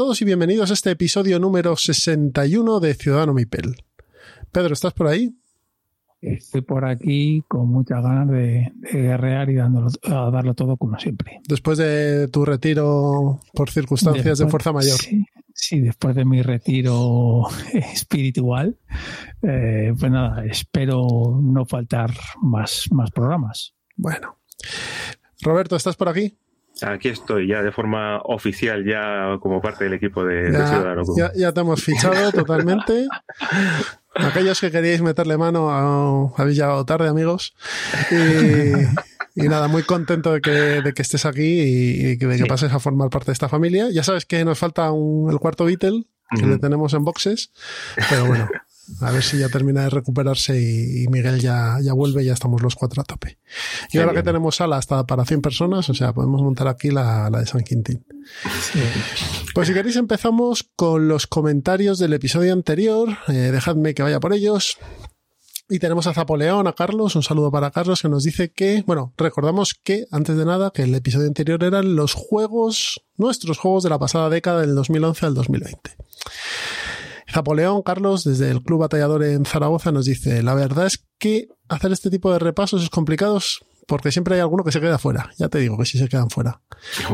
Todos y bienvenidos a este episodio número 61 de Ciudadano Mipel. Pedro, ¿estás por ahí? Estoy por aquí con muchas ganas de, de guerrear y dándolo, a darlo todo como siempre. Después de tu retiro por circunstancias de fuerza mayor. Sí, sí, después de mi retiro espiritual, eh, pues nada, espero no faltar más, más programas. Bueno. Roberto, ¿estás por aquí? Aquí estoy ya de forma oficial, ya como parte del equipo de, de Ya, Ciudadano Común. ya- ya te hemos fichado totalmente. Aquellos que queríais meterle mano, a- habéis llegado tarde, amigos. Y, y nada, muy contento de que, de que estés aquí y, de que Sí. pases a formar parte de esta familia. Ya sabes que nos falta un- el cuarto Beatle, que le tenemos en boxes, pero bueno, a ver si ya termina de recuperarse y, y Miguel ya, ya vuelve y ya estamos los cuatro a tope. Y ahora que tenemos sala hasta para 100 personas, o sea, podemos montar aquí la, la de San Quintín. Pues si queréis empezamos con los comentarios del episodio anterior. Eh, dejadme que vaya por ellos. Y tenemos a Zapoleón, a Carlos, un saludo para Carlos que nos dice que, bueno, recordamos que, antes de nada, que el episodio anterior eran los juegos, nuestros juegos de la pasada década del 2011 al 2020. Zapoleón, Carlos, desde el Club Batallador en Zaragoza, nos dice, la verdad es que hacer este tipo de repasos es complicado porque siempre hay alguno que se queda fuera. Ya te digo que sí se quedan fuera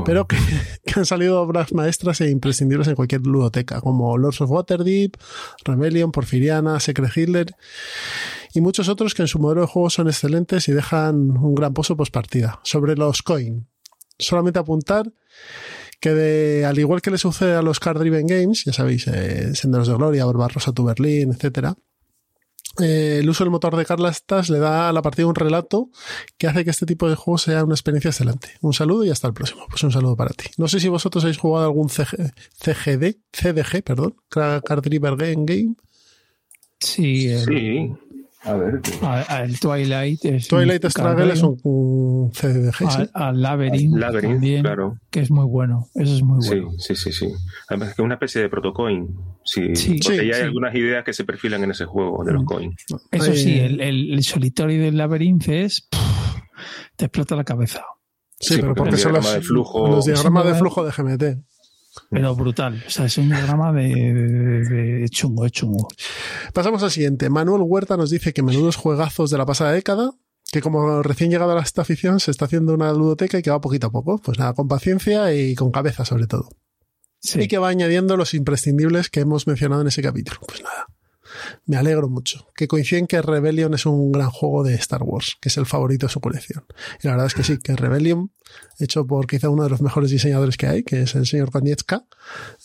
pero que, que han salido obras maestras e imprescindibles en cualquier ludoteca, como Lords of Waterdeep, Rebellion, Porfiriana, Secret Hitler y muchos otros que en su modelo de juego son excelentes y dejan un gran pozo post partida. Sobre los coin, solamente apuntar que de, al igual que le sucede a los Card Driven Games, ya sabéis, eh, Senderos de Gloria, Barbarossa to Berlin, etcétera, eh, el uso del motor de Carlastas le da a la partida un relato que hace que este tipo de juego sea una experiencia excelente. Un saludo y hasta el próximo. Pues un saludo para ti. No sé si vosotros habéis jugado algún CG, CGD, CDG, perdón, Card Driver Game Game. Sí, el, Sí, a ver. a- a- el Twilight es Twilight Struggle es un, CDG, sí. Al, al Labyrinth, Labyrinth, también, claro. que es muy bueno. Eso es muy Sí, bueno. sí, sí, sí. Además que es una especie de protocoin. Sí, Sí, porque sí, ya hay sí. algunas ideas que se perfilan en ese juego de los Mm. coins. Eso Eh, sí, el, el, el solitario del Labyrinth es... pff, te explota la cabeza. Sí, sí, pero porque son los, diagrama de flujo- los diagramas de Sí, flujo de GMT. Pero brutal. O sea, es un diagrama de, de- de- de chungo, de chungo. Pasamos al siguiente. Manuel Huerta nos dice que menudos juegazos de la pasada década, que como recién llegado a esta afición se está haciendo una ludoteca y que va poquito a poco. Pues nada, con paciencia y con cabeza sobre todo. Sí. y que va añadiendo los imprescindibles que hemos mencionado en ese capítulo. Pues nada, me alegro mucho. Que coinciden que Rebellion es un gran juego de Star Wars, que es el favorito de su colección. Y la verdad es que sí, que Rebellion, hecho por quizá uno de los mejores diseñadores que hay, que es el señor Konietzka,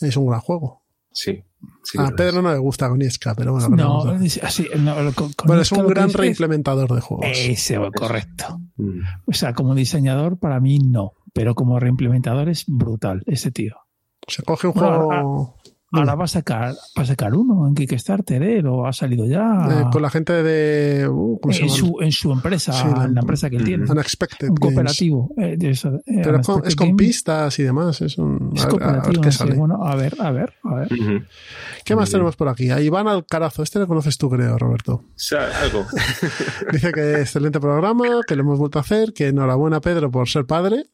es un gran juego. Sí. sí a es. Pedro no le gusta Konietzka, pero bueno. ¿qué le vamos a No, hacer? es así, no, con- con bueno, es un gran es- reimplementador de juegos. Ese, correcto. Mm. O sea, como diseñador, para mí no. Pero como reimplementador es brutal ese tío. Se coge un Bueno, juego Ahora va a sacar, va a sacar uno en Kickstarter, ¿eh? O ha salido ya. eh, con la gente de... uh, ¿cómo se en, llama? su, en su empresa, Sí, la- en la empresa que él tiene. Unexpected Un cooperativo. eh, de eso, eh, Pero es con, es pistas y demás. Es un. Es a ver- a ver cooperativo. sí. Bueno, a ver, a ver, a ver. ¿Qué más tenemos por aquí? A Iván Alcarazo. Este lo conoces tú, creo, Roberto. O sea, algo. Dice que excelente programa, que lo hemos vuelto a hacer, que enhorabuena, Pedro, por ser padre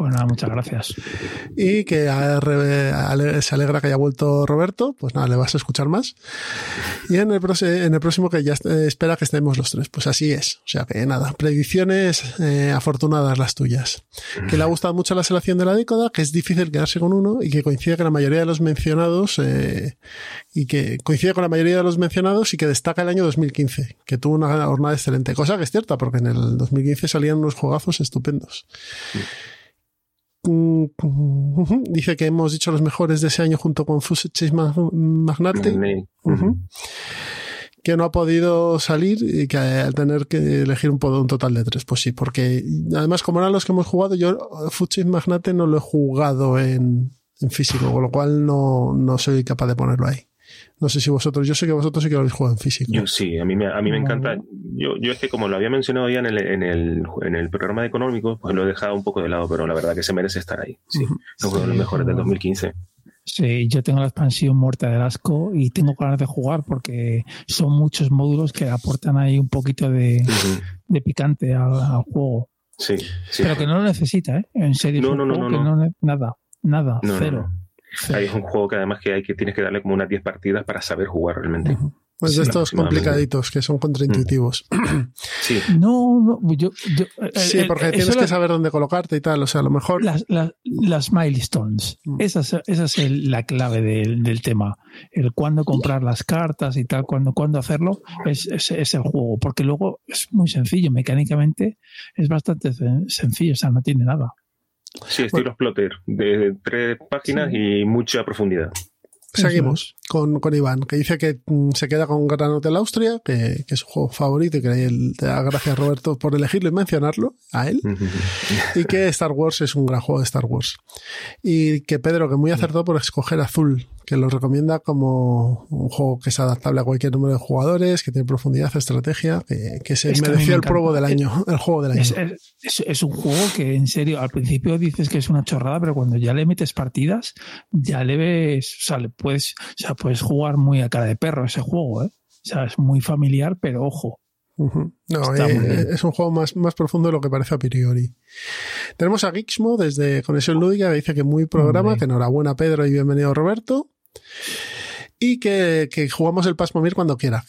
Pues nada, muchas gracias. y que se alegra que haya vuelto Roberto. Pues nada, le vas a escuchar más. Y en el, en el próximo que ya espera que estemos los tres. Pues así es. O sea que nada, predicciones eh, afortunadas las tuyas. Que le ha gustado mucho la selección de la década, que es difícil quedarse con uno y que coincide que la mayoría de los mencionados eh, y que coincide con la mayoría de los mencionados y que destaca el año 2015, que tuvo una jornada excelente. Cosa que es cierta, porque en el 2015 salían unos juegazos estupendos. mm, dice que hemos dicho los mejores de ese año junto con Fusech Magnate. Que no ha podido salir y que al tener que elegir un, un total de tres. Pues sí, porque además, como eran los que hemos jugado, yo Fuchs Magnate no lo he jugado en, en físico, con lo cual no, no soy capaz de ponerlo ahí. No sé si vosotros, yo sé que vosotros sí que lo habéis jugado en físico. Yo sí, a mí me, a mí me encanta. Yo, yo es que como lo había mencionado ya en el, en el, en el programa de económico, pues lo he dejado un poco de lado, pero la verdad que se merece estar ahí. Sí, es uno de los mejores del 2015. Sí, yo tengo la expansión muerta del asco y tengo ganas de jugar porque son muchos módulos que aportan ahí un poquito de, de picante al, al juego. Sí, sí. Pero que no lo necesita, ¿eh? En serio, No, no, no, no, que no. nada, nada, No, no, cero. Cero. Ahí es un juego que además que hay que tienes que darle como unas 10 partidas para saber jugar realmente. Pues de Sí, estos complicaditos que son contraintuitivos. Sí, No, no, yo, yo eh, Sí, eh, porque eso tienes que saber dónde colocarte y tal. O sea, a lo mejor. las, las, las milestones. Mm. Esa es, esa es el- la clave del, del tema. El cuándo comprar las cartas y tal, cuándo, cuándo hacerlo, es, es, es el juego. Porque luego es muy sencillo. Mecánicamente es bastante sen- sencillo. O sea, no tiene nada. Sí, estilo Plotter, de tres páginas y mucha profundidad. Seguimos con, con Iván, que dice que mm, se queda con Gran Hotel Austria, que, que es su juego favorito y que él te da gracias Roberto por elegirlo y mencionarlo a él. y que Star Wars es un gran juego de Star Wars. Y que Pedro, que muy acertado por escoger Azul, que lo recomienda como un juego que es adaptable a cualquier número de jugadores, que tiene profundidad, estrategia, que, que se Es que a mereció me el probo del año, el juego del año. Es, es- es- es un juego que, en serio, al principio dices que es una chorrada, pero cuando ya le metes partidas, ya le ves, o sea, le puedes, o sea, puedes jugar muy a cara de perro ese juego, ¿eh? O sea, es muy familiar, pero ojo. No, eh, es un juego más, más profundo de lo que parece a priori. Tenemos a Gixmo desde Conexión Lúdica que dice que muy programa, que enhorabuena Pedro y bienvenido Roberto. Y que, que jugamos el Pasmomir cuando quieras,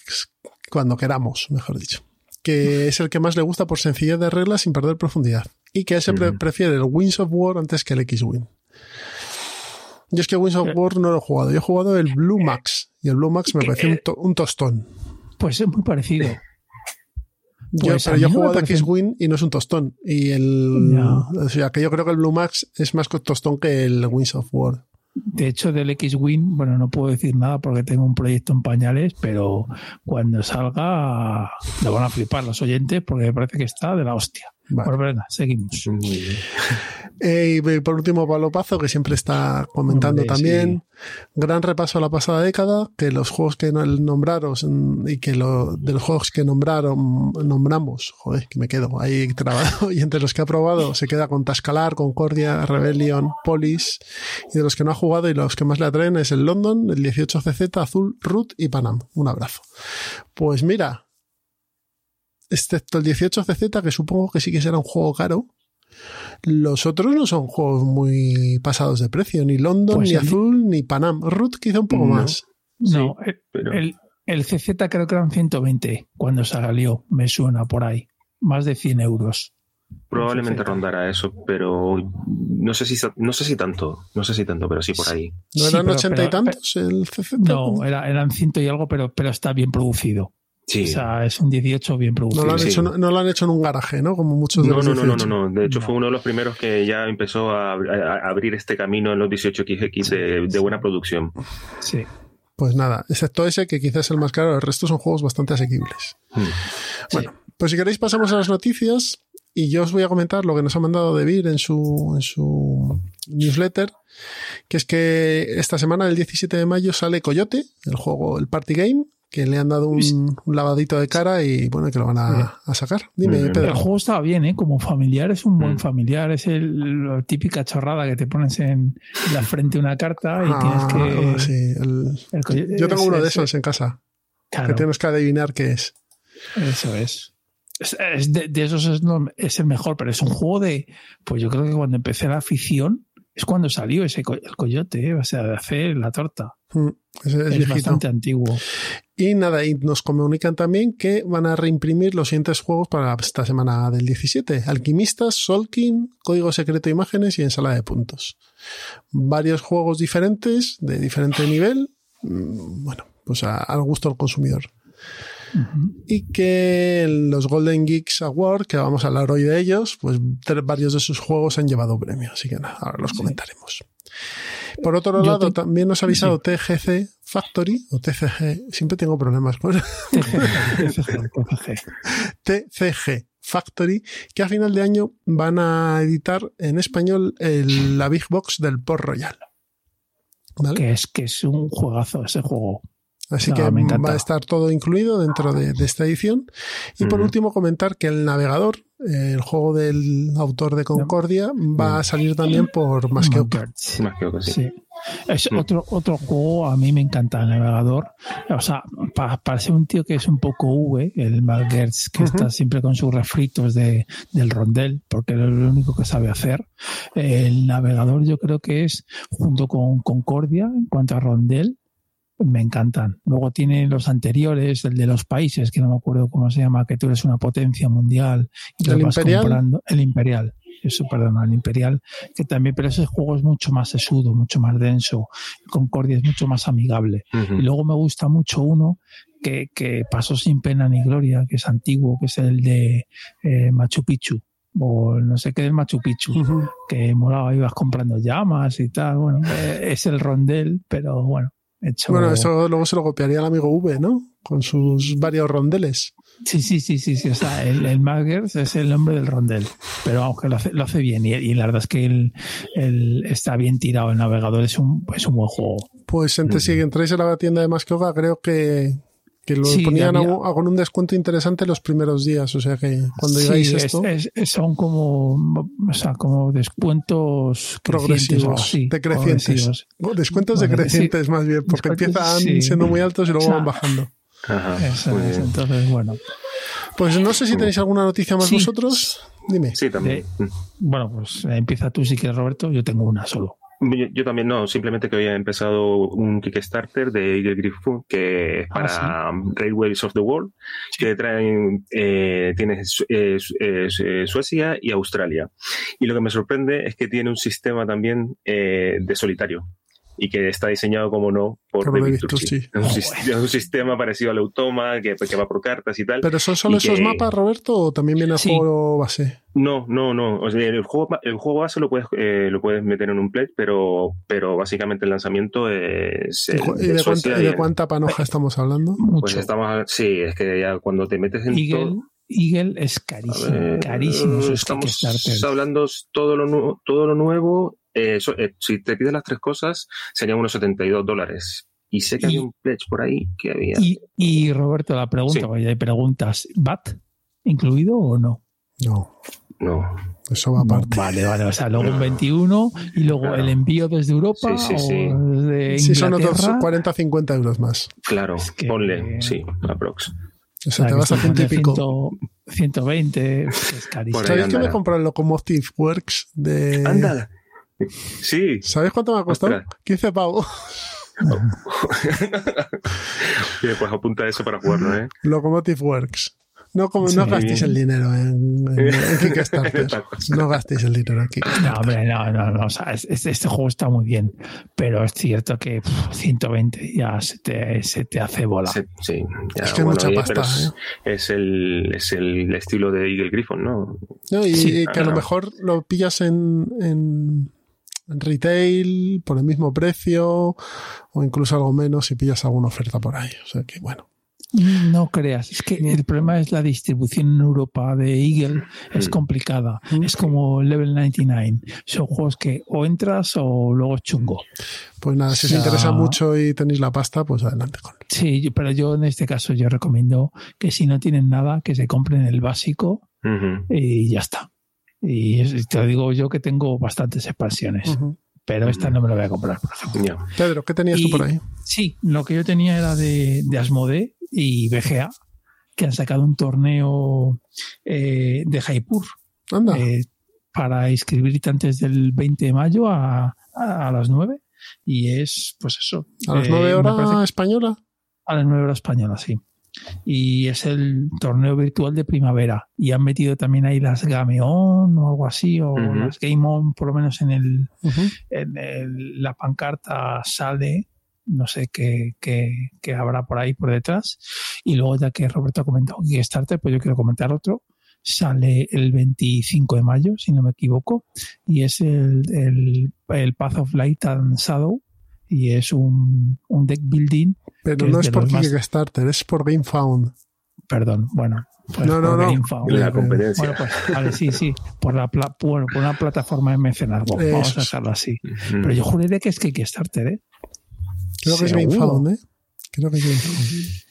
cuando queramos, mejor dicho. Que es el que más le gusta por sencillez de reglas sin perder profundidad. Y que él se pre- Ujú. prefiere el Wings of War antes que el X-Wing. Yo es que Wings of Eh. War no lo he jugado. Yo he jugado el Blue Max. Y el Blue Max me pareció un, Eh. to- un tostón. Pues es muy parecido. Yo, Pues pero yo he no jugado parece- X-Wing y no es un tostón. Y el. Ya. O sea, que yo creo que el Blue Max es más tostón que el Wings of War. De hecho, del X-Wing, bueno, no puedo decir nada porque tengo un proyecto en pañales, pero cuando salga lo van a flipar los oyentes porque me parece que está de la hostia. Vale. Venga, seguimos. Muy bien. Eh, y por último, Pablo Pazo, que siempre está comentando Hombre, también. Gran repaso a la pasada década, que los juegos que no- nombraron y que lo, de los juegos que nombraron, nombramos, joder, que me quedo ahí trabado, y entre los que ha probado se queda con Tascalar, Concordia, Rebellion, Polis, y de los que no ha jugado y los que más le atraen es el London, el 18CZ, Azul, Root y Panam. Un abrazo. Pues mira, excepto el 18CZ, que supongo que sí que será un juego caro, los otros no son juegos muy pasados de precio, ni London, Pues ni el- Azul, ni Panam. Root quizá un poco No. más. No, Sí, el, pero- el, el CZ creo que eran 120 cuando salió, me suena por ahí. Más de 100 euros. Probablemente rondará eso, pero no sé si no sé si tanto, no sé si tanto, pero sí por ahí. ¿No Sí, eran pero- ochenta y pero- tantos el CZ? No, era- eran ciento y algo, pero, pero está bien producido. Sí. O sea, es un 18 bien No producido. lo, han sí. hecho, no, no lo han hecho en un garaje, ¿no? Como muchos de No, los no, no, no, 18. no, no. De hecho, No. fue uno de los primeros que ya empezó a, a- a abrir este camino en los 18XX de, de buena producción. Sí. Pues nada, excepto ese que quizás es el más caro, el resto son juegos bastante asequibles. Mm. Bueno, pues si queréis pasamos a las noticias y yo os voy a comentar lo que nos ha mandado Debir en su, en su newsletter, que es que esta semana, el 17 de mayo, sale Coyote, el juego, el party game, que le han dado un, un lavadito de cara y bueno, que lo van a, a sacar. Dime, bien. El Pedro. juego estaba bien, ¿eh? Como familiar, es un buen Mm. familiar. Es el, la típica chorrada que te pones en la frente una carta y Ah, tienes que. sí, el- el co- yo tengo ese- uno de esos en casa, claro, que tienes que adivinar qué es. Eso es. Es, es de, de esos es, no- es el mejor, pero es un juego de. Pues yo creo que cuando empecé la afición es cuando salió ese co- el coyote, ¿eh? o sea, de hacer la torta. Mm, es bastante antiguo. Y nada, y nos comunican también que van a reimprimir los siguientes juegos para esta semana del 17. Alquimistas, Solkin, Código Secreto de Imágenes y Ensalada de Puntos. Varios juegos diferentes, de diferente nivel. Mm, Bueno, pues a- al gusto del consumidor. Y que los Golden Geeks Award, que vamos a hablar hoy de ellos, pues varios de sus juegos han llevado premio, así que nada, ahora los comentaremos. Por otro lado, también nos ha avisado TGC Factory o TCG, siempre tengo problemas con TCG Factory, que a final de año van a editar en español la Big Box del Port Royal. Que es que es un juegazo ese juego. Así que va a estar todo incluido dentro de, esta edición. Y por último, comentar que el navegador, el juego del autor de Concordia, va a salir también por Masqueoka. Sí. Es otro, otro juego, a mí me encanta el navegador. O sea, para, ser un tío que es un poco V, el Malgertz, que está siempre con sus refritos de, del rondel, porque es lo único que sabe hacer. El navegador yo creo que es, junto con Concordia, en cuanto a rondel, me encantan. Luego tiene los anteriores, el de los países, que no me acuerdo cómo se llama, que tú eres una potencia mundial y ¿El imperial? El imperial. Eso, perdón, el imperial, que también, pero ese juego es mucho más sesudo, mucho más denso. Concordia es mucho más amigable. Y luego me gusta mucho uno que, que, pasó sin pena ni gloria, que es antiguo, que es el de eh, Machu Picchu o no sé qué del Machu Picchu, que molaba, ibas comprando llamas y tal. Bueno, eh, es el rondel, pero bueno, bueno, eso luego se lo copiaría el amigo V, ¿no? Con sus varios rondeles. Sí, sí, sí, sí, sí. O sea, el, el Maggers es el nombre del rondel. Pero aunque lo hace, lo hace bien. Y, la verdad es que el, está bien tirado. El navegador es un, es un buen juego. Pues entonces, si entráis a la tienda de Mascoga, creo que, que lo ponían con un descuento interesante los primeros días, o sea que cuando llegáis esto... son como, o sea, como descuentos progresivos, decrecientes. descuentos decrecientes más bien, porque empiezan siendo muy altos y luego van bajando. entonces, bueno. Pues no sé si tenéis alguna noticia más vosotros. Dime. Sí, también. bueno, pues empieza tú si quieres, Roberto. Yo tengo una solo. Yo, también no, simplemente que había empezado un Kickstarter de Eagle Griffon que ah, para Railways of the World, que traen, eh, tiene Suecia y Australia. Y lo que me sorprende es que tiene un sistema también eh, de solitario y que está diseñado, como no, por David Turchi. Es un, sistema parecido al Automa, que, que, va por cartas y tal. ¿Pero son solo esos mapas, Roberto, o también viene el juego base? No, no, no. el, juego, el juego base lo puedes, eh, lo puedes meter en un pledge, pero, pero básicamente el lanzamiento es... ¿Y, de, cuánta, de cuánta panoja estamos hablando? Pues estamos... Sí, es que ya cuando te metes en todo... Eagle es carísimo, carísimo. Estamos hablando todo lo, todo lo nuevo eh, eh, si te pides las tres cosas, serían unos 72 dólares. Y sé que hay un pledge por ahí que había. Y, Roberto, la pregunta, vaya, hay preguntas, ¿VAT incluido o no? No. No. Eso va aparte. vale, vale. O sea, luego un 21 y luego el envío desde Europa sí, sí, sí. o desde Sí, son otros 40 50 euros más. Claro, ponle, sí, aprox. O sea, te vas a ciento y pico. 120, es carísimo. ¿Sabéis que me compré el Locomotive Works de. Anda. Sí. ¿Sabes cuánto me ha costado? 15 pavos. Bien, pues apunta eso para jugarlo, ¿eh? Locomotive Works. No, como, no gastéis el dinero en, Kickstarter. no gastéis el dinero aquí. No, hombre, no, no, no. O sea, este, juego está muy bien, pero es cierto que 120 ya se te, se te hace bola. Sí, es que mucha pasta. Es, ¿eh? el, es el estilo de Eagle Griffon, ¿no? no y, que a lo mejor lo pillas en, en retail por el mismo precio o incluso algo menos si pillas alguna oferta por ahí. O sea que bueno. No creas, es que el problema es la distribución en Europa de Eagle es mm. complicada. Mm. Es como Level 99. Son juegos que o entras o luego chungo. Pues nada, si os interesa mucho y tenéis la pasta, pues adelante con. Sí, pero yo en este caso yo recomiendo que si no tienen nada, que se compren el básico y ya está. Y te digo yo que tengo bastantes expansiones. Pero esta no me la voy a comprar, por ejemplo. Pedro, ¿qué tenías tú por ahí? Sí, lo que yo tenía era de, de Asmode y BGA, que han sacado un torneo eh, de Jaipur. Eh, para inscribirte antes del 20 de mayo a, a, las 9. Y es, pues eso. ¿A las 9 eh, horas española? A las 9 horas española, sí y es el torneo virtual de primavera. Y han metido también ahí las Game On o algo así, o las Game On, por lo menos en, el, en la pancarta sale no sé qué, qué, qué, habrá por ahí por detrás. Y luego, ya que Roberto ha comentado Kickstarter, pues yo quiero comentar otro. Sale el 25 de mayo, si no me equivoco, y es el, el, el Path of Light and Shadow, y es un, un deck building. Pero no es, es por Kickstarter, más... es por GameFound. Perdón, bueno, pues no, no, no. La competencia. Bueno, pues, vale, sí, sí. Por, la pla bueno, por una plataforma de mecenazgo. Vamos a dejarlo así. Pero yo juraría que es Kickstarter, ¿eh? Creo que es GameFound, ¿eh? Creo que es GameFound.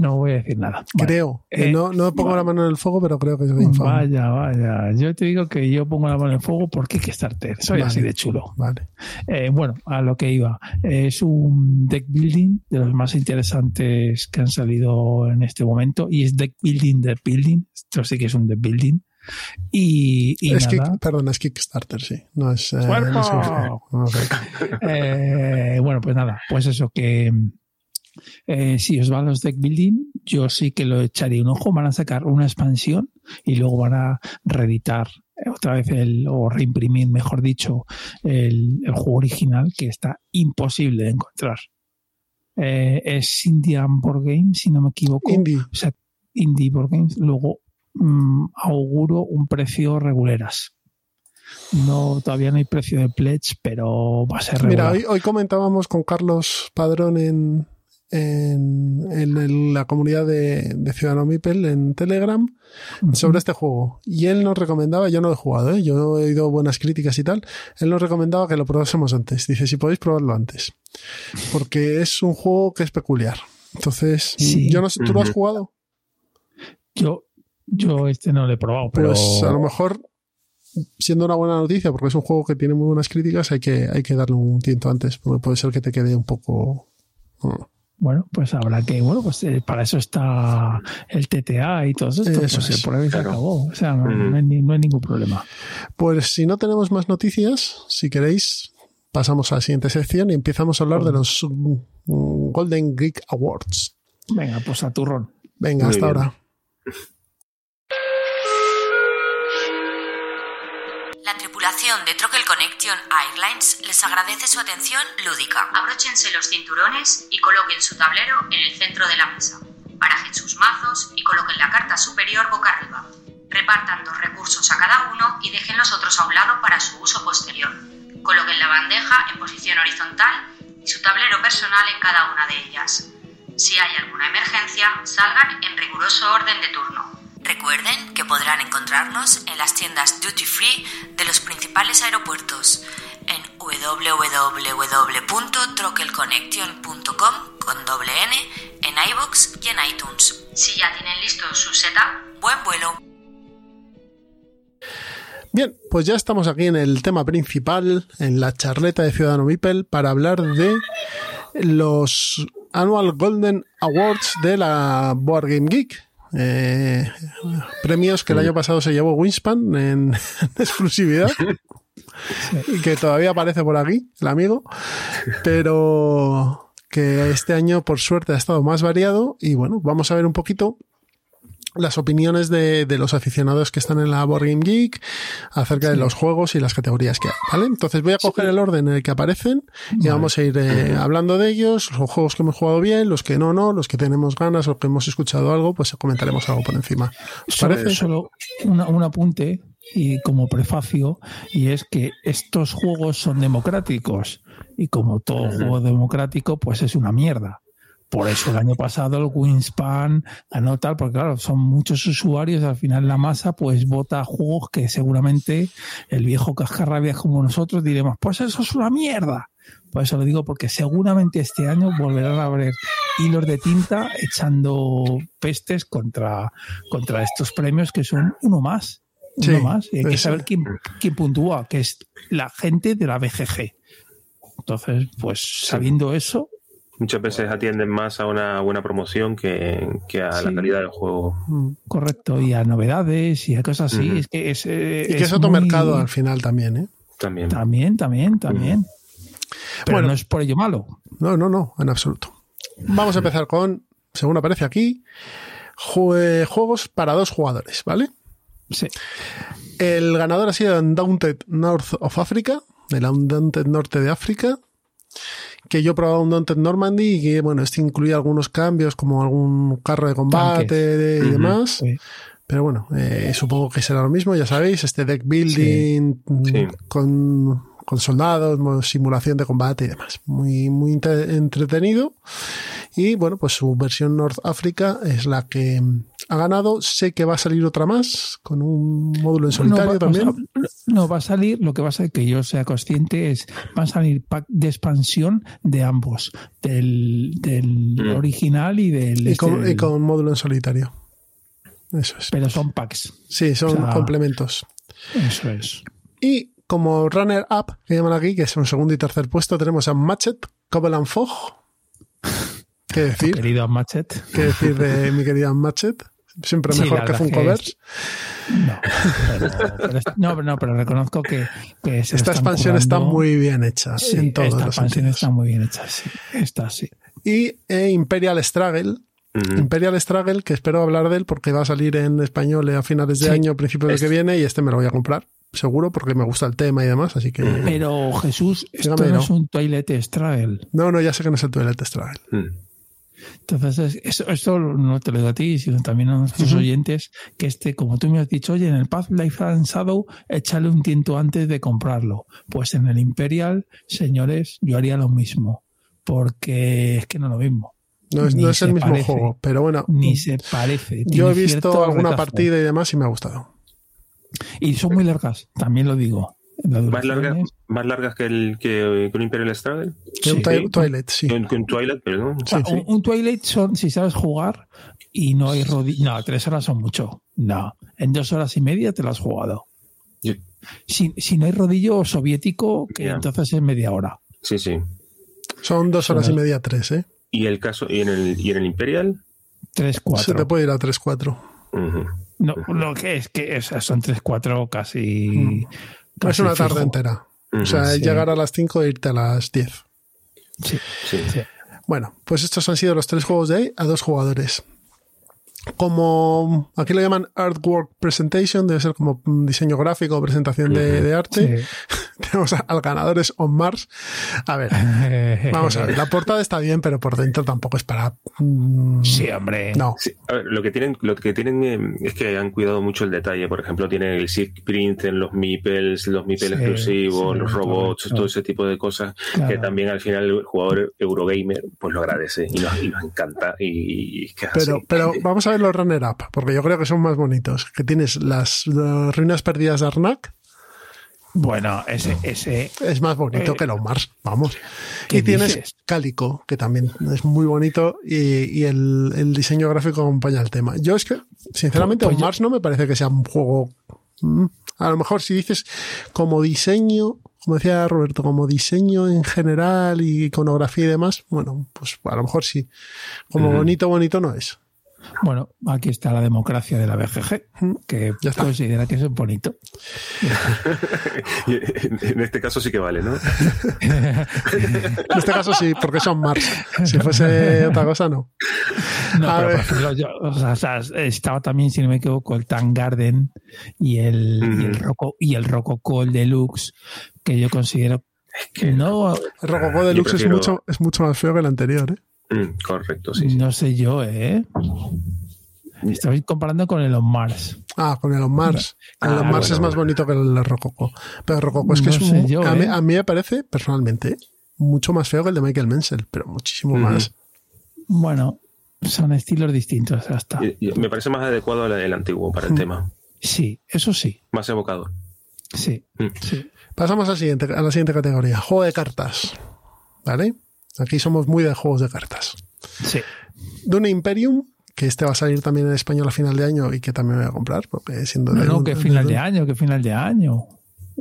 No voy a decir nada. Vale. Creo. Eh, no, no pongo vale. la mano en el fuego, pero creo que es GameFound. Vaya, vaya. Yo te digo que yo pongo la mano en el fuego porque Kickstarter. Soy vale. así de chulo. Vale. Eh, bueno, a lo que iba. Es un deck building de los más interesantes que han salido en este momento. Y es deck building de building. Esto sí que es un deck building. Y, y es nada. Perdón, es Kickstarter, sí. No es. Eh, no es eh, bueno, pues nada, pues eso que. Eh, si os van los deck building, yo sí que lo echaría un ojo. Van a sacar una expansión y luego van a reeditar otra vez el, o reimprimir, mejor dicho, el, el juego original que está imposible de encontrar. Eh, es Indian Board Games, si no me equivoco. Indie. O sea, Indie Board Games. Luego mmm, auguro un precio reguleras. No, todavía no hay precio de pledge, pero va a ser regular. Mira, hoy, hoy comentábamos con Carlos Padrón en, en, en el, la comunidad de, de Ciudadano Mipel en Telegram uh -huh. sobre este juego. Y él nos recomendaba, yo no lo he jugado, ¿eh? yo he oído buenas críticas y tal, él nos recomendaba que lo probásemos antes. Dice, si podéis probarlo antes. Porque es un juego que es peculiar. Entonces, sí. yo no sé, ¿tú uh -huh. lo has jugado? Yo, yo este no lo he probado, pero... Pues a lo mejor siendo una buena noticia, porque es un juego que tiene muy buenas críticas, hay que, hay que darle un tiento antes, porque puede ser que te quede un poco... Uh, bueno, pues habrá que, bueno, pues eh, para eso está el TTA y todo eso. Eso pues, es, por ahí se acabó. O sea, no, no, hay, no, hay, ningún problema. Pues si no tenemos más noticias, si queréis, pasamos a la siguiente sección y empezamos a hablar de los um, Golden Geek Awards. Venga, pues a turrón. Venga, Muy hasta bien. ahora. tripulación de Troquel Connection Airlines les agradece su atención lúdica. Abróchense los cinturones y coloquen su tablero en el centro de la mesa. Barajen sus mazos y coloquen la carta superior boca arriba. Repartan dos recursos a cada uno y dejen los otros a un lado para su uso posterior. Coloquen la bandeja en posición horizontal y su tablero personal en cada una de ellas. Si hay alguna emergencia, salgan en riguroso orden de turno. Recuerden que podrán encontrarnos en las tiendas duty free de los principales aeropuertos en www.troquelconnection.com con doble N en iBox y en iTunes. Si ya tienen listo su setup, buen vuelo. Bien, pues ya estamos aquí en el tema principal, en la charleta de Ciudadano Mipel, para hablar de los Annual Golden Awards de la Board Game Geek. Eh, premios que el año pasado se llevó Winspan en, en exclusividad y que todavía aparece por aquí el amigo pero que este año por suerte ha estado más variado y bueno vamos a ver un poquito las opiniones de, de, los aficionados que están en la Board Game Geek acerca sí. de los juegos y las categorías que hay, ¿vale? Entonces voy a coger el orden en el que aparecen y vale. vamos a ir eh, hablando de ellos, los juegos que hemos jugado bien, los que no, no, los que tenemos ganas o que hemos escuchado algo, pues comentaremos algo por encima. ¿Os parece? Solo una, un apunte y como prefacio y es que estos juegos son democráticos y como todo juego democrático pues es una mierda por eso el año pasado el Wingspan ganó tal, porque claro, son muchos usuarios, al final la masa pues vota juegos que seguramente el viejo cascarrabias como nosotros diremos, pues eso es una mierda. Por eso lo digo, porque seguramente este año volverán a haber hilos de tinta echando pestes contra, contra estos premios que son uno más. Uno sí, más. Y hay que saber quién, quién puntúa, que es la gente de la BGG. Entonces, pues sabiendo eso, muchas veces atienden más a una buena promoción que, que a sí. la calidad del juego. Mm, correcto, y a novedades y a cosas así. Uh -huh. Es que es, eh, y que es, es otro muy... mercado al final también, ¿eh? También. También, también, también. Uh -huh. Pero bueno, no es por ello malo. No, no, no, en absoluto. Vamos a empezar con, según aparece aquí, juegos para dos jugadores, ¿vale? Sí. El ganador ha sido Undaunted North of Africa, el Undaunted Norte de África, que yo he probado un Daunted Normandy y que, bueno, este incluía algunos cambios como algún carro de combate y demás. Pero bueno, eh, supongo que será lo mismo, ya sabéis, este deck building Con, con, soldados, simulación de combate y demás. Muy, muy entretenido. Y bueno, pues su versión North Africa es la que ha ganado. Sé que va a salir otra más con un módulo en solitario también. no, va a salir, lo que va a ser que yo sea consciente es, va a salir pack de expansión de ambos, del, mm. original y del... Y con, este, y con módulo en solitario. Eso es. Pero son packs. Sí, son complementos. Eso es. Y como runner-up, que llaman aquí, que es un segundo y tercer puesto, tenemos a Matchet, Covenant Fog. ¿Qué decir? Querido Matchet. ¿Qué decir de mi querida Matchet? Siempre mejor que Funkoverse. No, pero, no, no, pero reconozco que, esta expansión está muy bien hecha en todos esta expansión está muy bien hecha, sí. Está, sí. Y eh, Imperial Struggle, Imperial Struggle, que espero hablar de él porque va a salir en español a finales de año, principios de que viene, y este me lo voy a comprar, seguro, porque me gusta el tema y demás, así que... Pero Jesús, esto no, es un Toilet Struggle. No, no, ya sé que no es el Toilet Struggle. Mm. Entonces, esto, no te lo digo a ti, sino también a nuestros oyentes, que este, como tú me has dicho, oye, en el Path Life and Shadow, échale un tiento antes de comprarlo. Pues en el Imperial, señores, yo haría lo mismo, porque es que no es lo mismo. No es, el mismo juego, pero bueno. Ni se parece. Yo he visto alguna partida y demás y me ha gustado. Y son muy largas, también lo digo. ¿Más largas, más largas que, el, que, un Imperial Struggle? Que un Twilight, sí. Que un, Twilight, perdón. Un, Twilight son, si sabes jugar y no hay rodillas. No, tres horas son mucho. No. En dos horas y media te lo has jugado. Si, si, no hay rodillo soviético, que entonces es media hora. Sí, sí. Son dos horas y media, tres, ¿eh? ¿Y el caso y en el, y en el Imperial? 3-4. Se te puede ir a 3-4. No, lo que es que son 3-4 casi, Es una tarde entera. O sea, llegar a las 5 e irte a las 10. Sí, sí, sí. Bueno, pues estos han sido los tres juegos de ahí a dos jugadores como aquí lo llaman artwork presentation, debe ser como diseño gráfico o presentación de, arte. Tenemos al ganador es On Mars. A ver, vamos a ver, la portada está bien, pero por dentro tampoco es para. Mm, sí, hombre. No. a ver, lo que tienen, lo que tienen eh, es que han cuidado mucho el detalle. Por ejemplo, tienen el silk print en los meeples, los meeples exclusivos, los robots, todo ese tipo de cosas que también al final el jugador Eurogamer pues lo agradece y nos, encanta. Y, pero, pero vamos a ver los runner-up, porque yo creo que son más bonitos. Que tienes las, ruinas perdidas de Arnak. Bueno, ese, ese es más bonito que los Mars, vamos. Y tienes Cálico, que también es muy bonito y, el, diseño gráfico acompaña el tema. Yo es que, sinceramente, pues, Mars no me parece que sea un juego. Mm, a lo mejor si dices como diseño, como decía Roberto, como diseño en general y iconografía y demás, bueno, pues a lo mejor sí. Como bonito, bonito no es. Bueno, aquí está la democracia de la BGG, que considera que es bonito. en este caso sí que vale, ¿no? en este caso sí, porque son Mars. Si fuese otra cosa, no. No, pero por ejemplo, yo, o sea, estaba también, si no me equivoco, el Tan Garden y el, y el, Roco, y el Rococo, el Deluxe, que yo considero que no. El Rococo Deluxe es, mucho, es mucho más feo que el anterior, ¿eh? Mm, correcto, sí, No sé yo, ¿eh? Estoy comparando con el On Mars. Ah, con el On Mars. el On Mars es más bonito que el Rococo. Pero el Rococo es que es un, a, mí, ¿eh? a, mí, me parece, personalmente, mucho más feo que el de Michael Menzel, pero muchísimo más. Bueno, son estilos distintos hasta. me parece más adecuado el, antiguo para el tema. Sí, eso sí. Más evocador. Sí, mm. sí. Pasamos a siguiente, a la siguiente categoría. Juego de cartas. ¿Vale? Aquí somos muy de juegos de cartas. Sí. Dune Imperium, que este va a salir también en español a final de año y que también voy a comprar, porque siendo de. No, que final de, año, que final de año.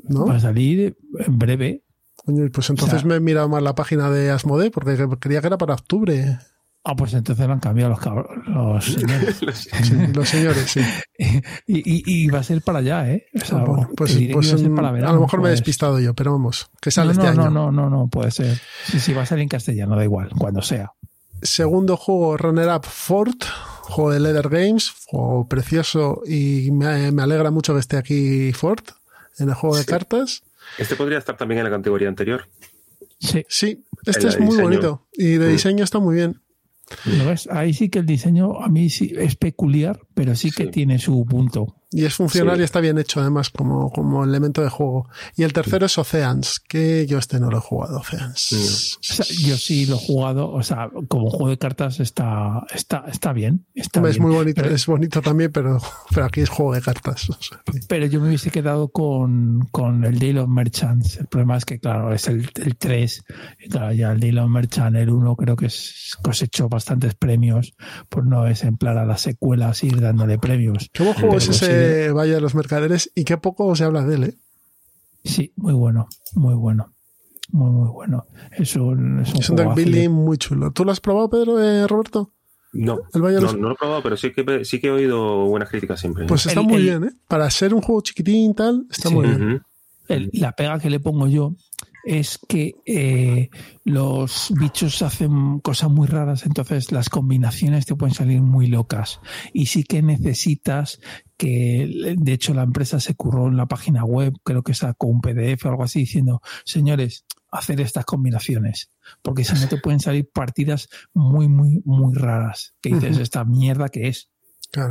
¿No? Va a salir en breve. Coño, pues entonces me he mirado más la página de Asmode porque creía que era para octubre. Ah, pues entonces lo han cambiado los, los señores. los señores, sí. y, y, va a ser para allá, ¿eh? Ah, pues, pues a, lo mejor me he pues. despistado yo, pero vamos, que sale no, este no, año. No, no, no, puede ser. Sí, sí, va a salir en castellano, da igual, cuando sea. Segundo juego, Runner Up Fort, juego de Leather Games, juego precioso y me, me alegra mucho que esté aquí Fort en el juego de cartas. Este podría estar también en la categoría anterior. Sí. Sí, Este es muy bonito y de diseño está muy bien. Ahí sí que el diseño a mí sí es peculiar, pero sí que tiene su punto. Y es funcional y está bien hecho además como, como elemento de juego. Y el tercero es Oceans, que yo este no lo he jugado, Oceans. yo sí lo he jugado, o sea, como juego de cartas está, está, está bien. Está es muy bonito, es bonito también, pero, pero aquí es juego de cartas. Pero yo me hubiese quedado con, con el Deal of Merchants. El problema es que, claro, es el, el 3. Y claro, ya el Deal of Merchant, el 1 creo que es, cosechó bastantes premios por no ejemplar a las secuelas y ir dándole premios. ¿Cómo juego es ese? Vaya de los Mercaderes y qué poco se habla de él, ¿eh? Sí, muy bueno, muy bueno. Muy, muy bueno. Es un, es un, deck building muy chulo. ¿Tú lo has probado, Pedro, eh, Roberto? No, no, lo he probado, pero sí que, sí que he oído buenas críticas siempre. Pues está muy bien, ¿eh? Para ser un juego chiquitín y tal, está muy bien. la pega que le pongo yo es que eh, los bichos hacen cosas muy raras, entonces las combinaciones te pueden salir muy locas. Y sí que necesitas que, de hecho, la empresa se curró en la página web, creo que sacó un PDF o algo así, diciendo, señores, hacer estas combinaciones, porque si no te pueden salir partidas muy, muy, muy raras, que dices, esta mierda que es,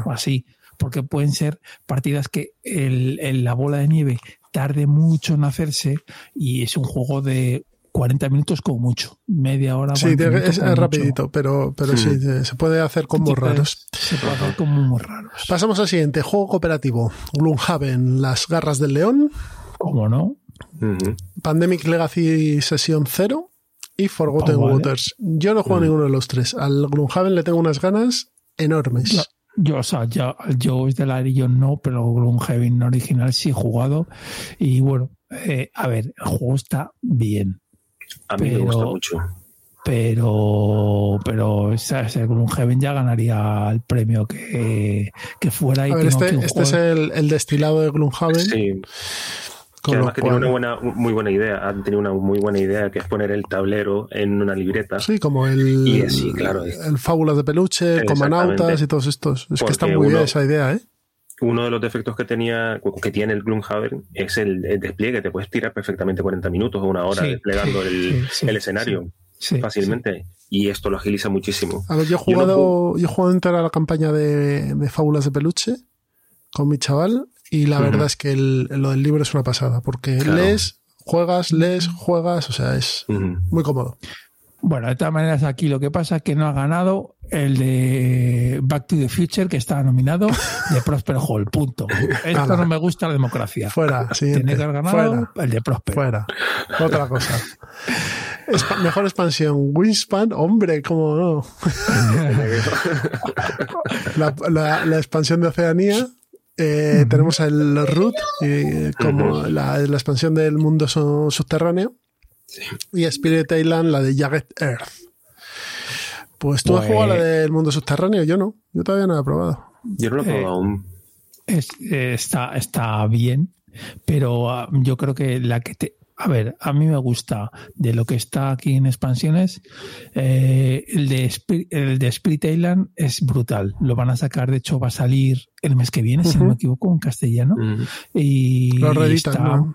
o así, porque pueden ser partidas que el, la bola de nieve tarde mucho en hacerse y es un juego de 40 minutos como mucho, media hora. Sí, es, rapidito, pero, pero sí. Hmm. se puede hacer como raros. Se puede hacer como muy raros. Pasamos al siguiente, juego cooperativo. Gloomhaven, Las Garras del León. ¿Cómo no? Pandemic Legacy Sesión 0 y Forgotten Waters. Yo no juego hmm. ninguno de los tres. Al Gloomhaven le tengo unas ganas enormes. Yo, o sea, ya, yo es de yo no, pero Gloomhaven original sí he jugado. Y bueno, eh, a ver, el juego está bien. A mí me gusta mucho. Pero, pero el Gloomhaven ya ganaría el premio que, que fuera. Y este, este es el, el, destilado de Gloomhaven. Sí que además que tiene una buena, muy buena idea, han tenido una muy buena idea que es poner el tablero en una libreta. Sí, como el, claro, el Fábulas de Peluche, Comanautas y todos estos. Es que está muy bien esa idea, ¿eh? Uno de los defectos que tenía, que tiene el Gloomhaven es el, despliegue. Te puedes tirar perfectamente 40 minutos o una hora desplegando el, escenario fácilmente. Y esto lo agiliza muchísimo. A ver, yo he jugado, yo, he jugado entrar a la campaña de, de Fábulas de Peluche con mi chaval y la verdad es que lo del libro es una pasada, porque lees, juegas, lees, juegas, o sea, es muy cómodo. Bueno, de todas maneras, aquí lo que pasa es que no ha ganado el de Back to the Future, que está nominado, de Prosper Hall. Punto. Esto no me gusta la democracia. Fuera, Tiene que haber ganado el de Prosper. Fuera. Otra cosa. mejor expansión. Wingspan, hombre, cómo no. la, la expansión de Oceanía eh, tenemos el Root, como la, expansión del mundo subterráneo. Y Spirit Island, la de Jagged Earth. Pues tú has jugado la pues- del mundo subterráneo, yo no. Yo todavía no la he probado. Yo no lo he probado aún. Eh, está, está bien, pero ah, yo creo que la que te, a ver, a mí me gusta de lo que está aquí en expansiones. Eh, el, de el de Spirit Island es brutal. Lo van a sacar, de hecho, va a salir el mes que viene, si no me equivoco, en castellano. Y lo está, no,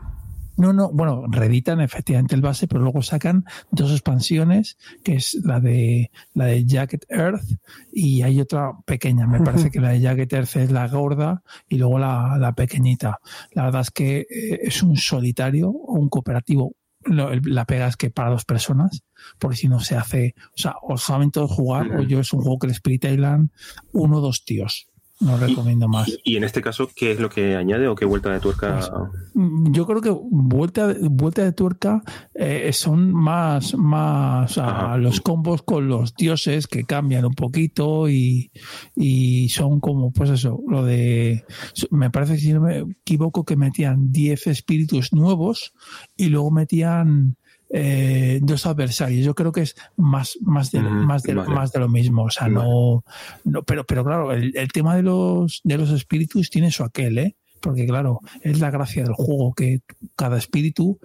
no, bueno, reeditan efectivamente el base, pero luego sacan dos expansiones, que es la de la de Jacket Earth y hay otra pequeña. Me parece que la de Jacket Earth es la gorda y luego la, la pequeñita. La verdad es que eh, es un solitario o un cooperativo. La pega es que para dos personas, porque si no se hace, o sea, o saben todos jugar, o yo es un juego que el Spirit Island, uno o dos tíos no recomiendo más. Y, en este caso, ¿qué es lo que añade o qué vuelta de tuerca? Pues, mm, yo creo que vuelta, vuelta de tuerca eh, son más, más los combos con los dioses que cambian un poquito y, y, son como, pues eso, lo de. Me parece, si no me equivoco, que metían 10 espíritus nuevos y luego metían eh, dos adversarios. Yo creo que es más, más, de, más, de, más de lo mismo. O sea, no, no. Pero, pero claro, el, tema de los, de los espíritus tiene su aquel, ¿eh? Porque claro, es la gracia del juego, que cada espíritu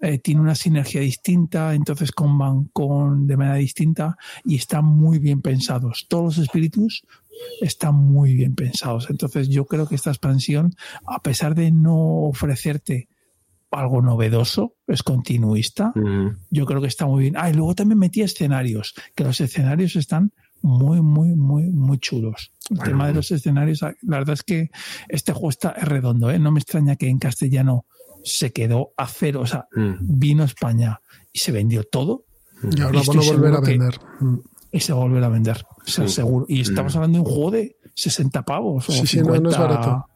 eh, tiene una sinergia distinta, entonces comban con de manera distinta y están muy bien pensados. Todos los espíritus están muy bien pensados. Entonces yo creo que esta expansión, a pesar de no ofrecerte algo novedoso, es continuista. Yo creo que está muy bien. Ah, y luego también metí escenarios, que los escenarios están muy, muy, muy, muy chulos. El tema de los escenarios, la verdad es que este juego está redondo, ¿eh? No me extraña que en castellano se quedó a cero, o sea, mm. vino a España y se vendió todo. Y ahora van a volver a vender. y se va a volver a vender, seguro. Y estamos mm. hablando de un juego de 60 pavos. sí, sí, no, es barato.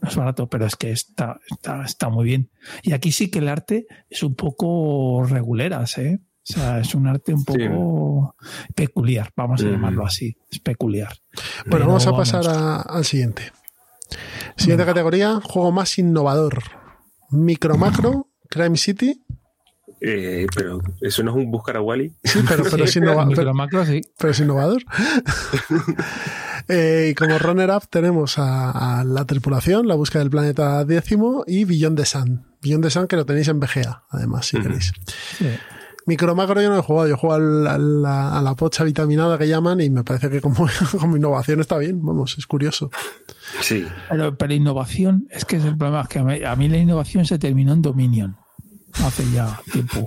No es barato, pero es que está, está, está muy bien. Y aquí sí que el arte es un poco reguleras, ¿eh? O sea, es un arte un poco peculiar, vamos a llamarlo así, es peculiar. Bueno, vamos a pasar al siguiente. Siguiente categoría, juego más innovador. Micro Macro, Crime City. Eh, pero eso no es un buscar a Wally. Sí, pero, pero, es, macro, sí. pero es innovador. eh, y como runner-up tenemos a, la tripulación, la búsqueda del planeta décimo y Billón de Sun. Billón de Sun que lo tenéis en BGA, además, si queréis. Sí. Micro macro yo no he jugado, yo juego a la, a la pocha vitaminada que llaman y me parece que como, como innovación está bien, vamos, es curioso. Sí. Pero, pero innovación, es que es el problema, es que a mí, la innovación se terminó en Dominion, hace ya tiempo.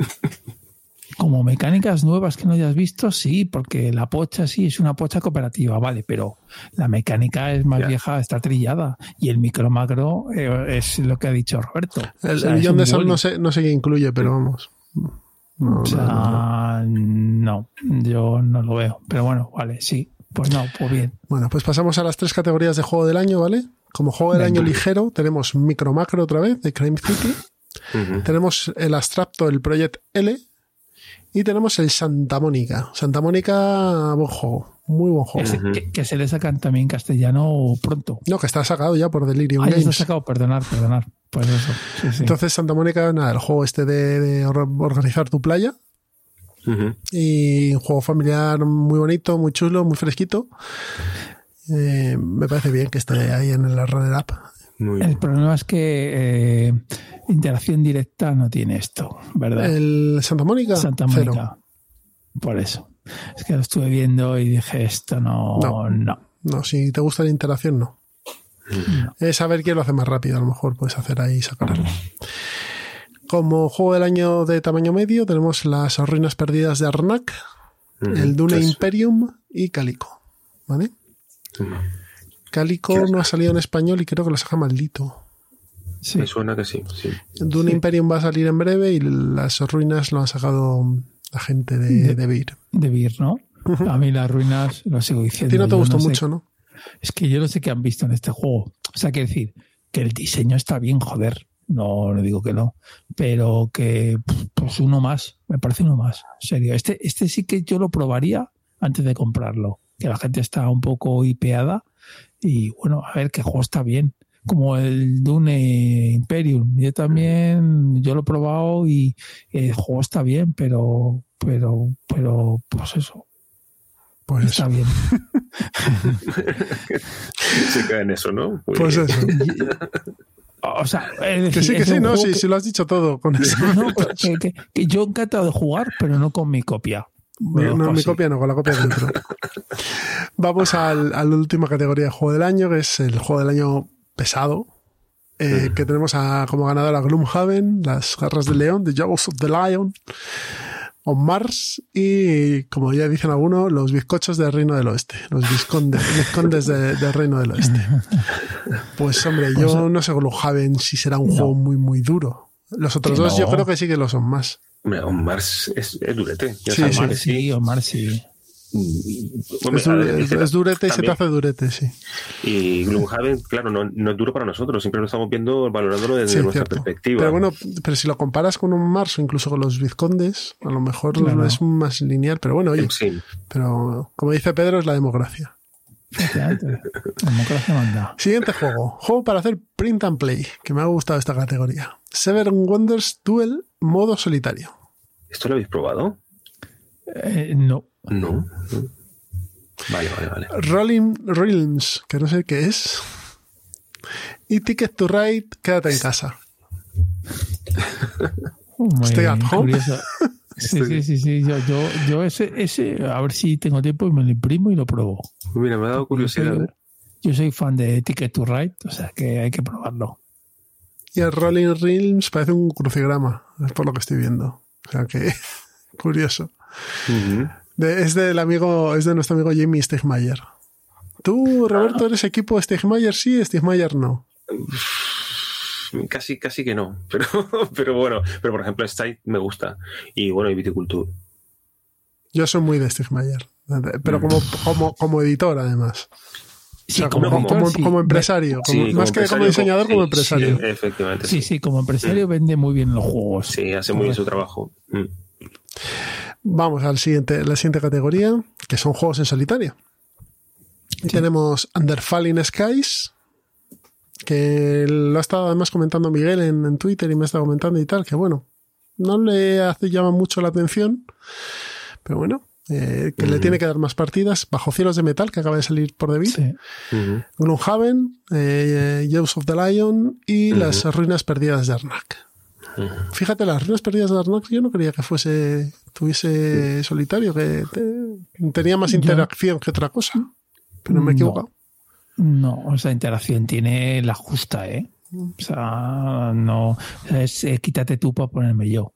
Como mecánicas nuevas que no hayas visto, sí, porque la pocha sí es una pocha cooperativa, vale, pero la mecánica es más vieja, está trillada. Y el micro macro eh, es lo que ha dicho Roberto. El, millón de sal no sé, no sé qué incluye, pero vamos. No, o sea, no, yo no lo veo. Pero bueno, vale, sí. Pues no, pues bien. Bueno, pues pasamos a las tres categorías de juego del año, ¿vale? Como juego del año ligero, tenemos Micro Macro otra vez, de Crime City. Tenemos el Abstracto, el Project L. Y tenemos el Santa Mónica. Santa Mónica, buen juego. Muy buen juego. que, se le sacan también castellano pronto. No, que está sacado ya por Delirium ah, Games. está sacado, perdonar, perdonar. Pues eso. Entonces, Santa Mónica, nada, el juego este de, organizar tu playa. Y un juego familiar muy bonito, muy chulo, muy fresquito. Eh, me parece bien que esté ahí en el runner el problema es que eh, interacción directa no tiene esto, ¿verdad? El Santa Mónica. Santa Mónica. Por eso. Es que lo estuve viendo y dije, esto no, no. No, si te gusta la interacción, no. Es saber quién lo hace más rápido, a lo mejor puedes hacer ahí y sacarlo. Como juego del año de tamaño medio, tenemos las ruinas perdidas de Arnak, el Dune Imperium y Calico. ¿Vale? Calico no ha salido en español y creo que lo saca maldito. Sí. Me suena que sí. Dune Imperium va a salir en breve y las ruinas lo han sacado la gente de, de, Beer. De Beer, ¿no? A mí las ruinas, lo sigo diciendo. A ti no te gustó mucho, ¿no? Es que yo no sé qué han visto en este juego. O sea, quiero decir, que el diseño está bien, joder. No, le digo que no. Pero que, pues uno más. Me parece uno más. En serio. Este, este sí que yo lo probaría antes de comprarlo. Que la gente está un poco hipeada. Y bueno, a ver, qué juego está bien como el Dune Imperium. Yo también, yo lo he probado y el juego está bien, pero, pero, pero, pues eso. Pues está bien. Se cae en eso, ¿no? Pues, eso. O sea, que sí, que sí, no, sí, sí, lo has dicho todo con eso. No, que, que, yo encantado de jugar, pero no con mi copia. No, mi copia no, con la copia dentro. Vamos al, a la última categoría de juego del año, que es el juego del año pesado, eh, que tenemos a, como ganadora Gloomhaven, las garras del león, The Jaws of the Lion, On Mars y, como ya dicen algunos, los bizcochos del Reino del Oeste, los viscondes, viscondes del Reino del Oeste. Pues hombre, yo pues, no sé Gloomhaven si será un juego muy, muy duro. Los otros dos yo creo que sí que lo son más. On Mars es, durete. Sí, sí, sí, On Mars sí. Mm, es, durete y se te hace durete, sí. Y Gloomhaven, claro, no, no, es duro para nosotros, siempre lo estamos viendo, valorándolo desde nuestra perspectiva. Pero bueno, pero si lo comparas con un Mars o incluso con los Vizcondes, a lo mejor es más lineal, pero bueno, oye, pero como dice Pedro, es la democracia. Siguiente juego. Juego para hacer print and play, que me ha gustado esta categoría. Seven Wonders Duel modo solitario. ¿Esto lo habéis probado? Eh, no. No. Vale, vale, vale. Rolling Realms, que no sé qué es. Y Ticket to Ride, quédate en casa. Stay at home. Sí, sí, sí, sí. Yo, yo, ese, ese, a ver si tengo tiempo y me lo imprimo y lo pruebo. Mira, me ha dado curiosidad. Yo soy, yo soy fan de Ticket to Ride, o sea que hay que probarlo. y el Rolling Realms parece un crucigrama, es por lo que estoy viendo. O sea que, curioso. es del amigo, es de nuestro amigo Jamie Stegmayer. ¿Tú, Roberto, eres equipo Stegmayer sí, Stegmayer no? Casi, casi que no, pero, pero bueno, pero por ejemplo, Style me gusta. Y bueno, y Viticulture. Yo soy muy de Stegmayer, pero como, como, como editor además. Sí, como, como, empresario, más que como diseñador, como empresario. Sí, efectivamente. Sí, sí, como empresario vende muy bien los juegos. Sí, hace muy bien su trabajo. Mm. Vamos al siguiente, la siguiente categoría, que son juegos en solitario. Tenemos Under Falling Skies, que lo ha estado además comentando Miguel en, Twitter y me está comentando y tal, que bueno, no le hace llama mucho la atención, pero bueno, eh, que le tiene que dar más partidas. Bajo Cielos de Metal, que acaba de salir por David. Sí. Gloomhaven, eh, of the Lion y Las Ruinas Perdidas de Arnak. Fíjate, las Ruinas Perdidas de Arnak yo no quería que fuese, tuviese solitario, que tenía más interacción que otra cosa. Pero me he equivocado. No, esa interacción tiene la justa, ¿eh? O sea, no, es eh, quítate tú para ponerme yo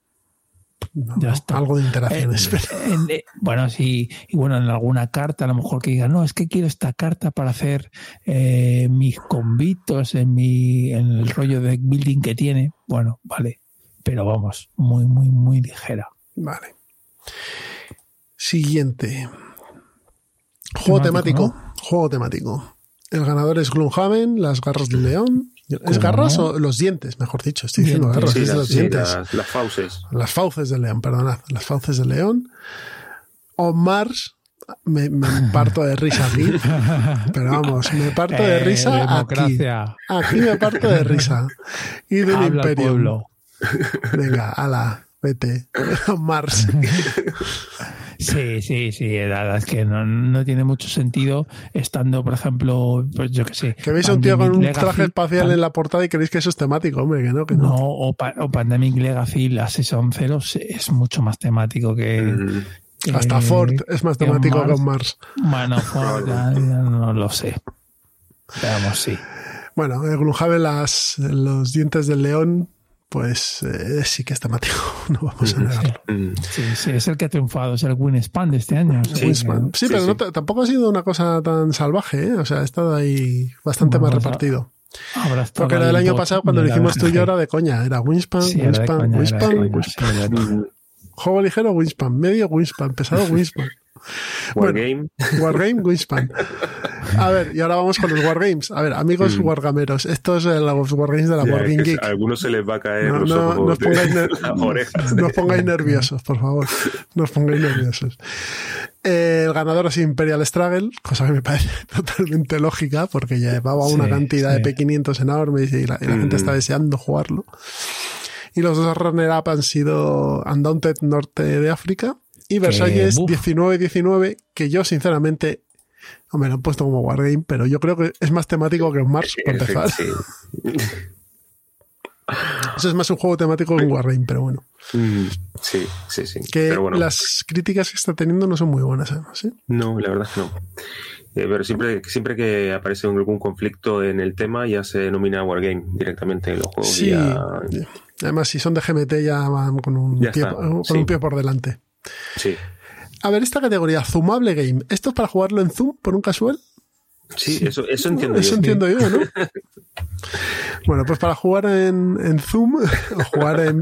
ya está. Algo de interacciones. Eh, bueno, sí, y bueno, en alguna carta a lo mejor que diga, no, es que quiero esta carta para hacer eh, mis convitos en, mi, en el rollo de building que tiene. Bueno, vale, pero vamos, muy, muy, muy ligera. Vale. Siguiente. Juego temático. Juego temático. El ganador es Gloomhaven, Las Garras del León. ¿Es garras o los dientes? Mejor dicho, estoy diciendo garras, es los dientes. Las, fauces. Las fauces del león, perdonad. Las fauces del león. O Mars, me, parto de risa aquí. Pero vamos, me parto de eh, risa aquí. Aquí me parto de risa. Y del imperio. Venga, ala, vete. Mars. Sí, sí, sí. La verdad es que no, tiene mucho sentido estando, por ejemplo, pues yo qué sé. Que veis a un tío con un traje espacial en la portada y creéis que eso es temático, hombre, que no, que no. no o, Pandemic Legacy, la Season 0 es mucho más temático que. Mm. Hasta Ford es más temático que Mars. Bueno, Ford ya, no lo sé. Veamos, sí. Bueno, Gloomhaven, las, los dientes del león pues eh, sí que es temático, no vamos a negarlo. Sí, sí, es el que ha triunfado, es el Winspan de este año. Sí, sí, pero tampoco ha sido una cosa tan salvaje, ¿eh? o sea, ha estado ahí bastante más repartido. Porque era el año pasado cuando lo hicimos tú y yo era de coña, era Winspan, Winspan, Winspan, Juego ligero, Winspan, medio Winspan, pesado Winspan. Wargame. Wargame, Winspan. A ver, y ahora vamos con los Wargames. A ver, amigos mm. Wargameros, estos son los Wargames de la yeah, Wargame Geek. A algunos se les va a caer no, los no, ojos pongáis, pongáis nerviosos, por favor. No os pongáis nerviosos. Eh, el ganador es Imperial Struggle, cosa que me parece totalmente lógica, porque llevaba una cantidad de P500 enormes y la, y la gente está deseando jugarlo. Y los dos runner-up han sido Undaunted Norte de África y Versalles 19-19, que yo sinceramente, hombre, lo han puesto como Wargame, pero yo creo que es más temático que un Mars, para empezar. Eso es más un juego temático que un Wargame, pero bueno. Mm, sí, sí, sí. Que las críticas que está teniendo no son muy buenas, además. ¿eh? No, la verdad que no. Eh, pero siempre, siempre que aparece algún conflicto en el tema ya se denomina Wargame directamente en los juegos. Sí, además si son de GMT ya van con un, pie, con un pie por delante. Sí. A ver, esta categoría, Zoomable Game, ¿esto es para jugarlo en Zoom por un casual? Sí, eso, eso entiendo yo. Eso entiendo yo, ¿no? bueno, pues para jugar en, Zoom o jugar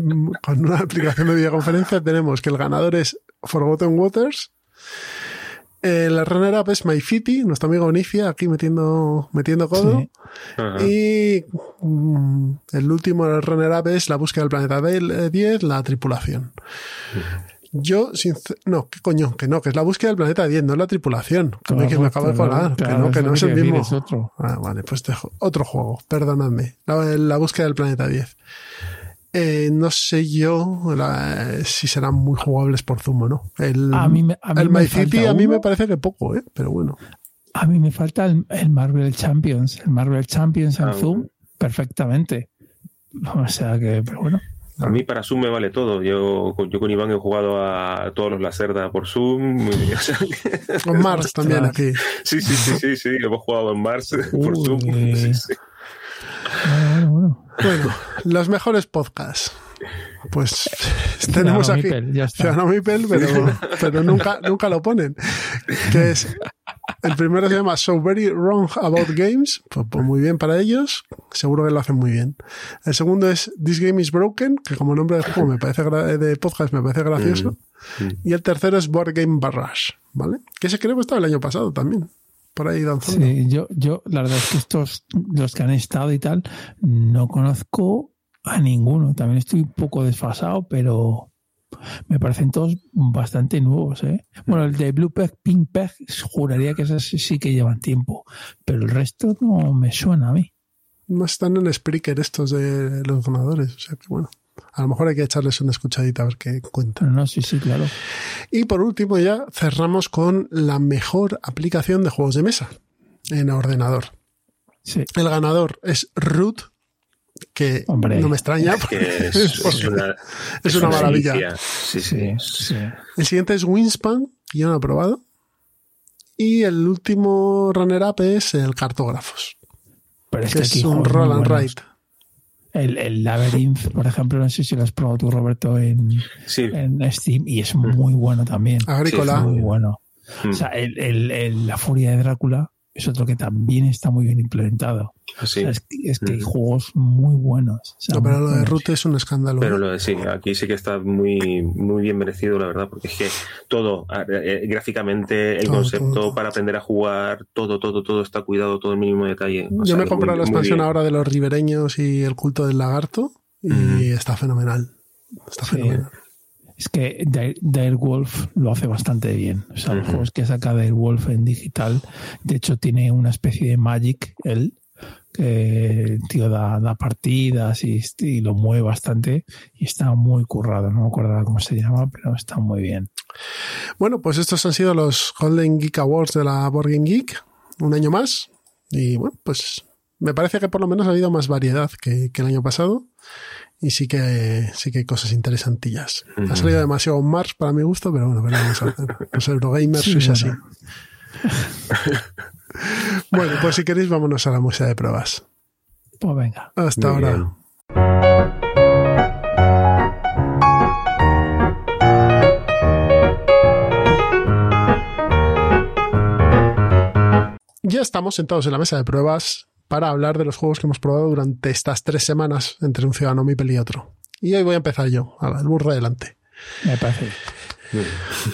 con una aplicación de videoconferencia tenemos que el ganador es Forgotten Waters. El runner-up es MyFitty, nuestro amigo Nifia, aquí metiendo, metiendo codo. Y mm, el último runner-up es la búsqueda del planeta 10, la tripulación. Yo, no, qué coño, que no, que es la búsqueda del planeta 10, no es la tripulación. Que, me, acabo de colar, que no, que no es el mismo. otro. Ah, vale, pues dejo. Otro juego, perdonadme. La, búsqueda del planeta 10. Eh, no sé yo si serán muy jugables por Zoom o no. El, a mí, el My City a mí me parece que poco, ¿eh? pero bueno. A mí me falta el, Marvel Champions. El Marvel Champions en ah, Zoom, perfectamente. O sea que, pero bueno. A mí para Zoom me vale todo. Yo, yo con Iván he jugado a todos los Lacerda por Zoom. con Mars también aquí. Sí, sí, sí, sí, sí. Hemos jugado en Mars por Zoom. Bueno, bueno. Bueno, los mejores podcasts. Pues tenemos aquí Mipel, ya está. Ciudadano Mipel, pero, pero nunca, nunca lo ponen. Que es el primero se llama So Very Wrong About Games, pues, pues muy bien para ellos, seguro que lo hacen muy bien. El segundo es This Game is Broken, que como nombre de juego me parece gra- de podcast me parece gracioso. Mm. Y el tercero es Board Game Barrage, ¿vale? Que ese creo que estaba el año pasado también. Por ahí danzando. Sí, yo, yo, la verdad es que estos, los que han estado y tal, no conozco a ninguno. También estoy un poco desfasado, pero me parecen todos bastante nuevos, ¿eh? Bueno, el de Blue Peg, Pink Peg, juraría que esos sí que llevan tiempo, pero el resto no me suena a mí. No están en Spreaker estos de los ganadores, o sea que bueno. A lo mejor hay que echarles una escuchadita a ver qué cuentan. No, sí, sí, claro. Y por último ya cerramos con la mejor aplicación de juegos de mesa en ordenador. Sí. El ganador es Root, que Hombre. no me extraña. Es que es, es una, Es una maravilla. delicia. Sí, sí. Sí. El siguiente es Winspan, que yo no he probado. Y el último runner-up es el Cartógrafos, Pero es que que es un roll muy and write. El, el Labyrinth, por ejemplo, no sé si lo has probado tú, Roberto, en, Sí. en Steam, y es muy bueno también. Agrícola. Muy bueno. Mm. O sea, el, el- el- la furia de Drácula es otro que también está muy bien implementado. Sí. O sea, es, que- es que hay Mm. juegos muy buenos. O sea, No, pero lo de. Root es un escándalo. Pero ¿eh? lo de sí, aquí sí que está muy, muy bien merecido, la verdad, porque es que todo, eh, gráficamente, el Todo, concepto todo, todo. para aprender a jugar, todo, todo, todo está cuidado, todo el mínimo detalle. O Yo sea, me he comprado la expansión ahora de los ribereños y el culto del lagarto y está fenomenal. Está Sí. fenomenal. Es que Dire- Direwolf lo hace bastante bien. O sea, los juegos que saca Direwolf en digital, de hecho, tiene una especie de Magic, él, que el tío da, da partidas y, y lo mueve bastante y está muy currado. No me acuerdo cómo se llama, pero está muy bien. Bueno, pues estos han sido los Golden Geek Awards de la Board Game Geek. Un año más. Y bueno, pues me parece que por lo menos ha habido más variedad que, que el año pasado. Y sí que, sí que hay cosas interesantillas. Ha salido demasiado Mars para mi gusto, pero bueno, veremos a ver. Los Eurogamers Sí, es así. bueno. Bueno, pues si queréis, vámonos a la música de pruebas. Pues venga. Hasta Muy ahora. bien. Ya estamos sentados en la mesa de pruebas para hablar de los juegos que hemos probado durante estas tres semanas entre un ciudadano Mipel y otro. Y hoy voy a empezar yo. Ala, el burro adelante. Me parece.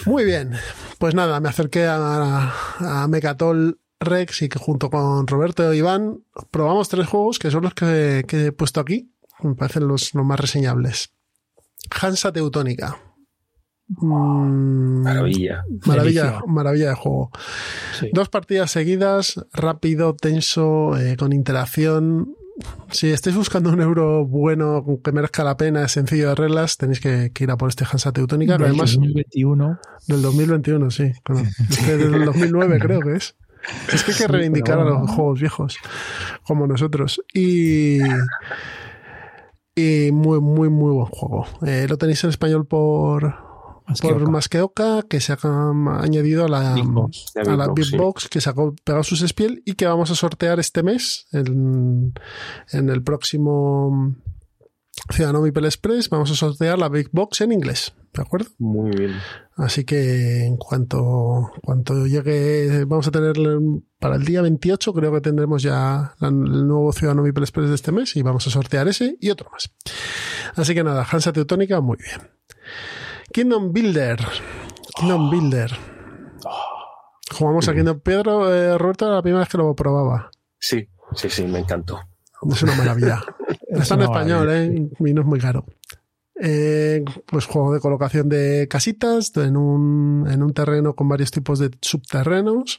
Muy bien. Pues nada, me acerqué a, a Mecatol Rex y que junto con Roberto e Iván probamos tres juegos que son los que, que he puesto aquí. Me parecen los, los más reseñables. Hansa Teutónica. Mm, Maravilla. maravilla, maravilla de juego. Sí. Dos partidas seguidas, rápido, tenso, eh, con interacción. Si estáis buscando un euro bueno que merezca la pena, sencillo de reglas, tenéis que, que ir a por este Hansa Teutónica, Del además 2021. del 2021, sí. Es del 2009 creo que es. Es que hay que Sí, reivindicar a los juegos viejos, como nosotros. Y, y muy, muy, muy buen juego. Eh, lo tenéis en español por, Más que por Oca. Masqueoka, que se ha añadido a la, Big Box. La a la Big Big Box, sí. Box que sacó Pegasus Spiel y que vamos a sortear este mes en, en el próximo Ciudadano Mipel Express. Vamos a sortear la Big Box en inglés, ¿de acuerdo? Muy bien. Así que en cuanto, cuanto llegue, vamos a tener para el día 28, creo que tendremos ya la- el nuevo Ciudadano Mipel Express de este mes y vamos a sortear ese y otro más. Así que nada, Hansa Teutónica, muy bien. Kingdom Builder. Kingdom Builder. Jugamos a Kingdom Pedro, eh, Roberto, era la primera vez que lo probaba. Sí, sí, sí, me encantó. Es una maravilla. Es Está en español, maravilla. ¿eh? Y no es muy caro. Eh, pues juego de colocación de casitas en un, en un terreno con varios tipos de subterrenos.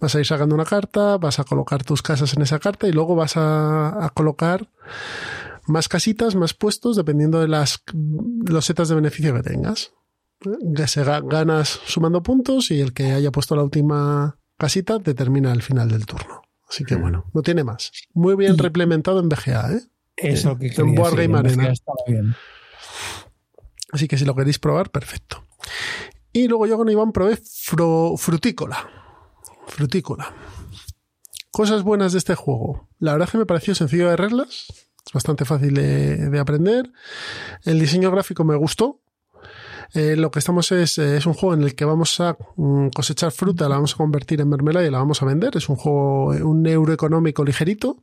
Vas a ir sacando una carta, vas a colocar tus casas en esa carta y luego vas a, a colocar más casitas, más puestos, dependiendo de las los setas de beneficio que tengas. Que se ga- ganas sumando puntos y el que haya puesto la última casita determina el final del turno. Así que Ujú. bueno, no tiene más. Muy bien Y- replementado en BGA, ¿eh? Eso que En quería Board decir, Game me Arena. bien. Así que si lo queréis probar, perfecto. Y luego yo con Iván probé Fro- Frutícola. Frutícola. Cosas buenas de este juego. La verdad es que me pareció sencillo de reglas. Es bastante fácil de, aprender. El diseño gráfico me gustó. Eh, lo que estamos es, eh, es un juego en el que vamos a mm, cosechar fruta, la vamos a convertir en mermelada y la vamos a vender. Es un juego, un euro económico ligerito.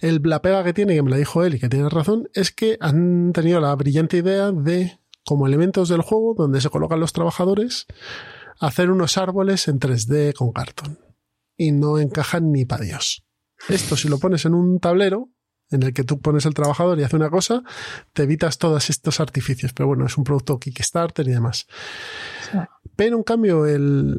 El, la pega que tiene, que me la dijo él y que tiene razón, es que han tenido la brillante idea de, como elementos del juego, donde se colocan los trabajadores, hacer unos árboles en 3D con cartón. Y no encajan ni para Dios. Esto si lo pones en un tablero, en el que tú pones el trabajador y hace una cosa, te evitas todos estos artificios. Pero bueno, es un producto Kickstarter y demás. Pero en cambio, el,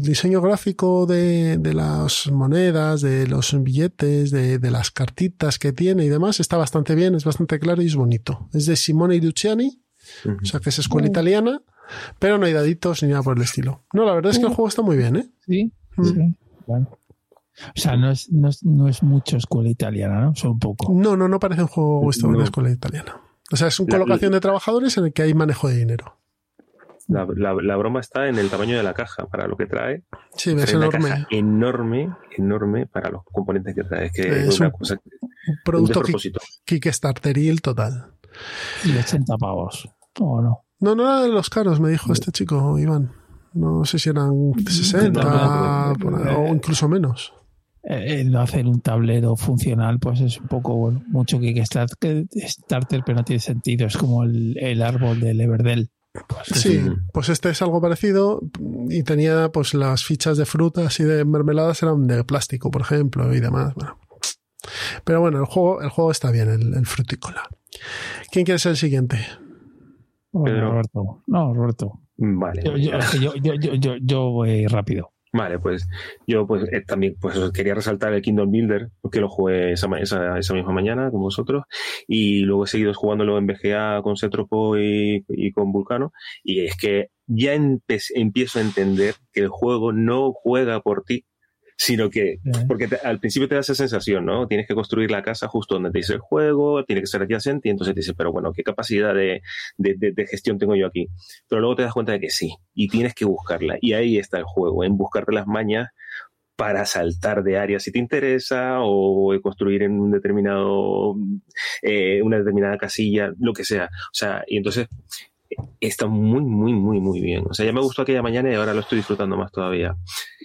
diseño gráfico de, las monedas, de los billetes, de, las cartitas que tiene y demás está bastante bien, es bastante claro y es bonito. Es de Simone Luciani, o sea que es escuela italiana, pero no hay daditos ni nada por el estilo. No, la verdad es que el juego está muy bien, ¿eh? Sí, mm. sí. Bueno. O sea, no es, no es, no es mucho escuela italiana, ¿no? Solo un poco. No, no, no parece un juego esto de escuela italiana. O sea, es una colocación de trabajadores en el que hay manejo de dinero. La, la, broma está en el tamaño de la caja para lo que trae. Sí, es enorme. enorme, enorme para los componentes que trae. Es que es, una un, cosa, un producto Kickstarteril total. Y 80 pavos. ¿O no? No, no era de los caros, me dijo este chico, Iván. No sé si eran 60 o incluso menos el no hacer un tablero funcional, pues es un poco bueno, mucho que, que starter, pero no tiene sentido. Es como el, árbol del Everdell. Pues sí, pues este es algo parecido y tenía pues las fichas de frutas y de mermeladas eran de plástico, por ejemplo, y demás. Bueno. Pero bueno, el juego, el juego está bien, el, frutícola. ¿Quién quiere ser el siguiente? Roberto. No, Roberto. Vale. Yo, yo, yo, yo, voy rápido. Vale, pues yo pues eh, también pues quería resaltar el Kingdom Builder, porque lo jugué esa, esa, esa, misma mañana con vosotros, y luego he seguido jugándolo en BGA con Cetropo y, y con Vulcano, y es que ya empiezo a entender que el juego no juega por ti, sino que, porque al principio te da esa sensación, ¿no? Tienes que construir la casa justo donde te dice el juego, tiene que ser adyacente, y entonces te dices, pero bueno, ¿qué capacidad de, de, gestión tengo yo aquí? Pero luego te das cuenta de que sí, y tienes que buscarla, y ahí está el juego, en buscarte las mañas para saltar de área si te interesa o construir en un determinado eh, una determinada casilla lo que sea o sea y entonces está muy muy muy muy bien o sea ya me gustó aquella mañana y ahora lo estoy disfrutando más todavía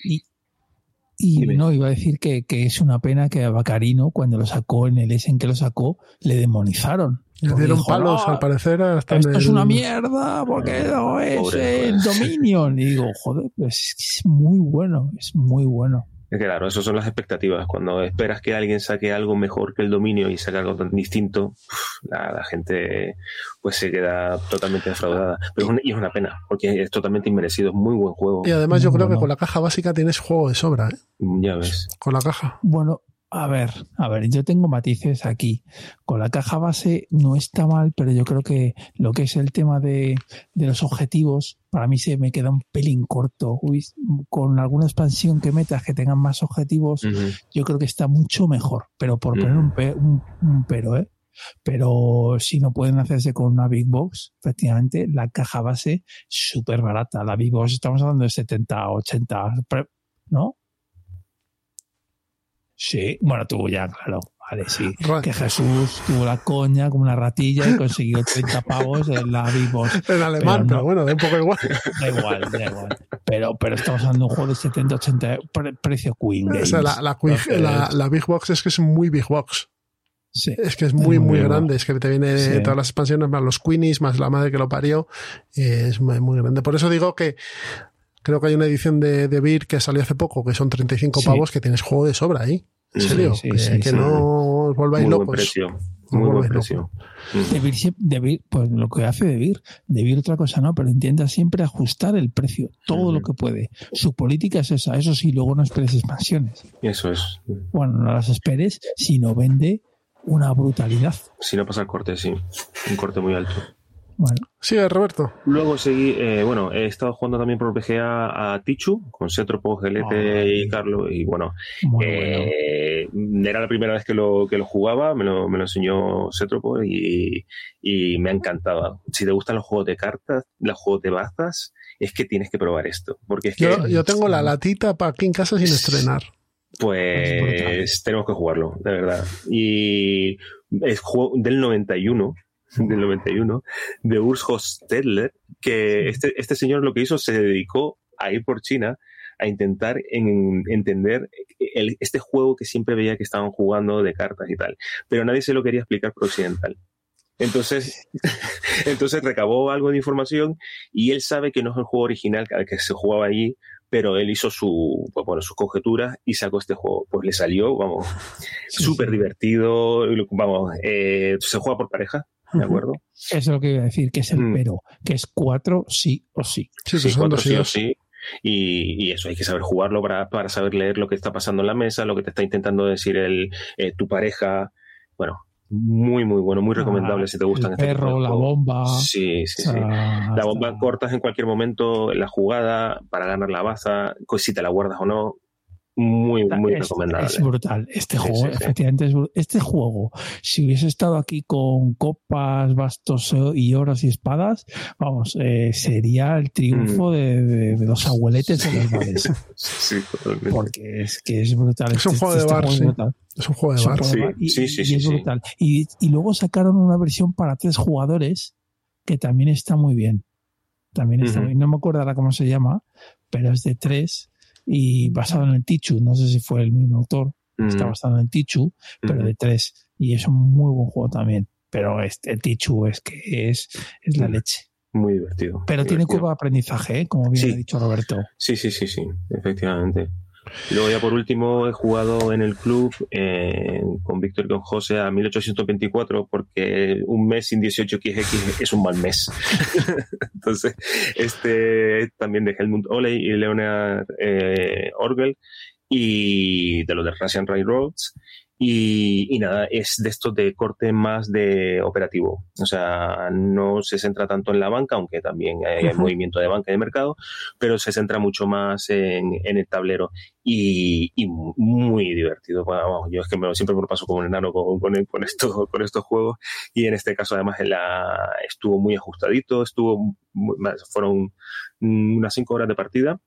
y, y no, iba a decir que, es una pena que a Bacarino, cuando lo sacó en el S en que lo sacó, le demonizaron. Le dieron palos, al parecer. Hasta esto es una mierda, porque no es el Dominion. Y digo, joder, pues es muy bueno, es muy bueno. Claro, esas son las expectativas. Cuando esperas que alguien saque algo mejor que el dominio y saque algo tan distinto, la, gente pues se queda totalmente defraudada. Pero es y es una pena, porque es totalmente inmerecido, es muy buen juego. Y además yo creo que con la caja básica tienes juego de sobra, ¿eh? Ya ves. Con la caja. Bueno, a ver, a ver, yo tengo matices aquí. Con la caja base no está mal, pero yo creo que lo que es el tema de, los objetivos, para mí se me queda un pelín corto. con alguna expansión que metas que tengan más objetivos, yo creo que está mucho mejor. Pero por poner un, un, pero, ¿eh? Pero si no pueden hacerse con una Big Box, efectivamente, la caja base súper barata. La Big Box estamos hablando de 70, 80, ¿no? Sí, bueno, tuvo ya, claro. Vale, sí. Que Jesús tuvo la coña como una ratilla y consiguió 30 pavos en la Vivos. En alemán, pero, bueno, da un poco igual. Da igual, da igual. Pero, pero estamos hablando de un juego de 70, 80, precio Queen. O sea, la, la, la, Big Box es que es muy Big Box. Sí. Es que es muy, muy, grande. Es que te viene todas las expansiones, más los Queenies, más la madre que lo parió. es muy, muy grande. Por eso digo que Creo que hay una edición de, de Beer que salió hace poco, que son 35 pavos, que tienes juego de sobra ahí. En serio, que, no os volváis Muy locos. Buen precio. Muy buen precio. De pues lo que hace de Beer otra cosa no, pero intenta siempre ajustar el precio, todo lo que puede. Su política es esa, eso sí, luego no esperes expansiones. Eso es. Bueno, no las esperes, si no vende una brutalidad. Si no pasa el corte, sí. Un corte muy alto. Bueno. Sí, Roberto. Luego seguí, eh, bueno, he estado jugando también por PGA a Tichu, con Setropo, Gelete y Carlos, y bueno, eh, era la primera vez que lo, que lo jugaba, me lo, me lo enseñó Setropo y, y, me ha encantado. Si te gustan los juegos de cartas, los juegos de bazas, es que tienes que probar esto. Porque es que, yo, yo tengo la latita para aquí en casa sin estrenar. Pues tenemos que jugarlo, de verdad. Y es juego del 91, del 91, de Urs Hostedler, que este, este señor lo que hizo se dedicó a ir por China a intentar entender este juego que siempre veía que estaban jugando de cartas y tal, pero nadie se lo quería explicar por occidental. Entonces, entonces recabó algo de información y él sabe que no es el juego original al que se jugaba allí, pero él hizo su, pues, bueno, sus conjeturas y sacó este juego. Pues le salió, vamos, súper divertido, vamos, eh, se juega por pareja, ¿de acuerdo? Eso es lo que iba a decir, que es el mm. pero, que es cuatro sí o sí. Sí, sí cuatro sí o sí. Y, eso hay que saber jugarlo para, para, saber leer lo que está pasando en la mesa, lo que te está intentando decir el, eh, tu pareja. Bueno, muy, muy bueno, muy recomendable si te gustan. El este perro, la bomba. Sí, sí, sí. La bomba cortas en cualquier momento la jugada para ganar la baza, si te la guardas o no muy, muy recomendable. Es brutal. Este juego, efectivamente, es este juego, si hubiese estado aquí con copas, bastos y oros y espadas, vamos, eh, sería el triunfo mm. de, los abueletes de los bares. Sí, totalmente. Porque es que es brutal. Es un este, juego de este bar, sí. Es un juego de bar. Sí, sí, sí, y, es brutal. Y, y luego sacaron una versión para tres jugadores que también está muy bien. También está muy bien. No me acuerdo ahora cómo se llama, pero es de tres y basado en el Tichu, no sé si fue el mismo autor, está mm. basado en el Tichu, pero de tres, y es un muy buen juego también. Pero este, el Tichu es que es, es la mm. leche. Muy divertido. Pero tiene curva de aprendizaje, ¿eh? como bien ha dicho Roberto. Sí, sí, sí, sí, efectivamente. Luego ya por último he jugado en el club eh, con Víctor y con José a 1824 porque un mes sin 18XX es un mal mes. Entonces, este también de Helmut Oley y Leonard eh, Orgel y de los de Russian Railroads y, nada, es de esto de corte más de operativo. O sea, no se centra tanto en la banca, aunque también hay movimiento de banca y de mercado, pero se centra mucho más en, el tablero y, muy divertido. Bueno, yo es que me, siempre me lo paso como un enano con, con, con, con estos juegos y en este caso además la, estuvo muy ajustadito, estuvo fueron unas cinco horas de partida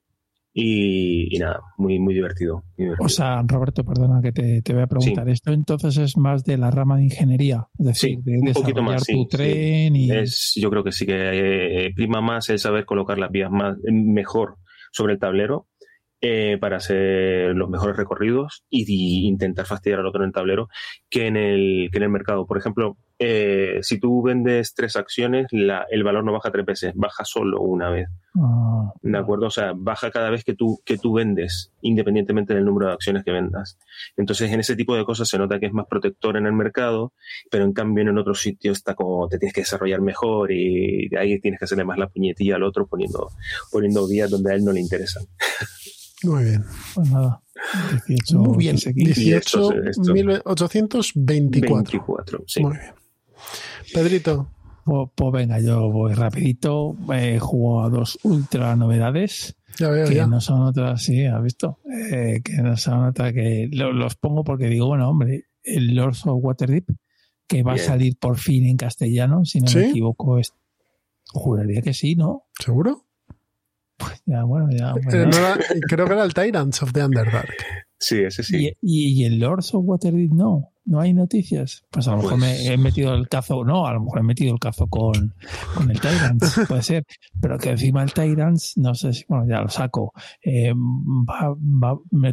y, nada, muy, muy divertido, O sea, Roberto, perdona que te, te voy a preguntar. Esto entonces es más de la rama de ingeniería, es decir, de un poquito más, tu tren y... Es, yo creo que sí que eh, prima más el saber colocar las vías más mejor sobre el tablero eh, para hacer los mejores recorridos y, intentar fastidiar al otro en el tablero que en el, que en el mercado. Por ejemplo, eh, si tú vendes tres acciones, la, el valor no baja tres veces, baja solo una vez. Ah. ¿De acuerdo? O sea, baja cada vez que tú, que tú vendes, independientemente del número de acciones que vendas. Entonces, en ese tipo de cosas se nota que es más protector en el mercado, pero en cambio en otro sitio está como te tienes que desarrollar mejor y de ahí tienes que hacerle más la puñetilla al otro poniendo, poniendo vías donde a él no le interesan. Muy bien. Pues nada. 18, Muy bien. 18, 1824. sí. Muy bien. Pedrito. Pues, pues, venga, yo voy rapidito. He jugado a dos ultra novedades. Ya veo, que ya. no son otras, sí, has visto. Eh, que no son otras que los pongo porque digo, bueno, hombre, el Lords of Waterdeep, que va a salir por fin en castellano, si no me equivoco, es, juraría que sí, ¿no? ¿Seguro? ya, bueno, ya. creo que era el Tyrants of the Underdark. Sí, ese sí. ¿Y, el Lords of Waterdeep no? ¿No hay noticias? Pues a lo mejor me pues he metido el cazo, no, a lo mejor he metido el cazo con, con el Tyrants, puede ser. Pero que encima el Tyrants, no sé si, bueno, ya lo saco. Eh,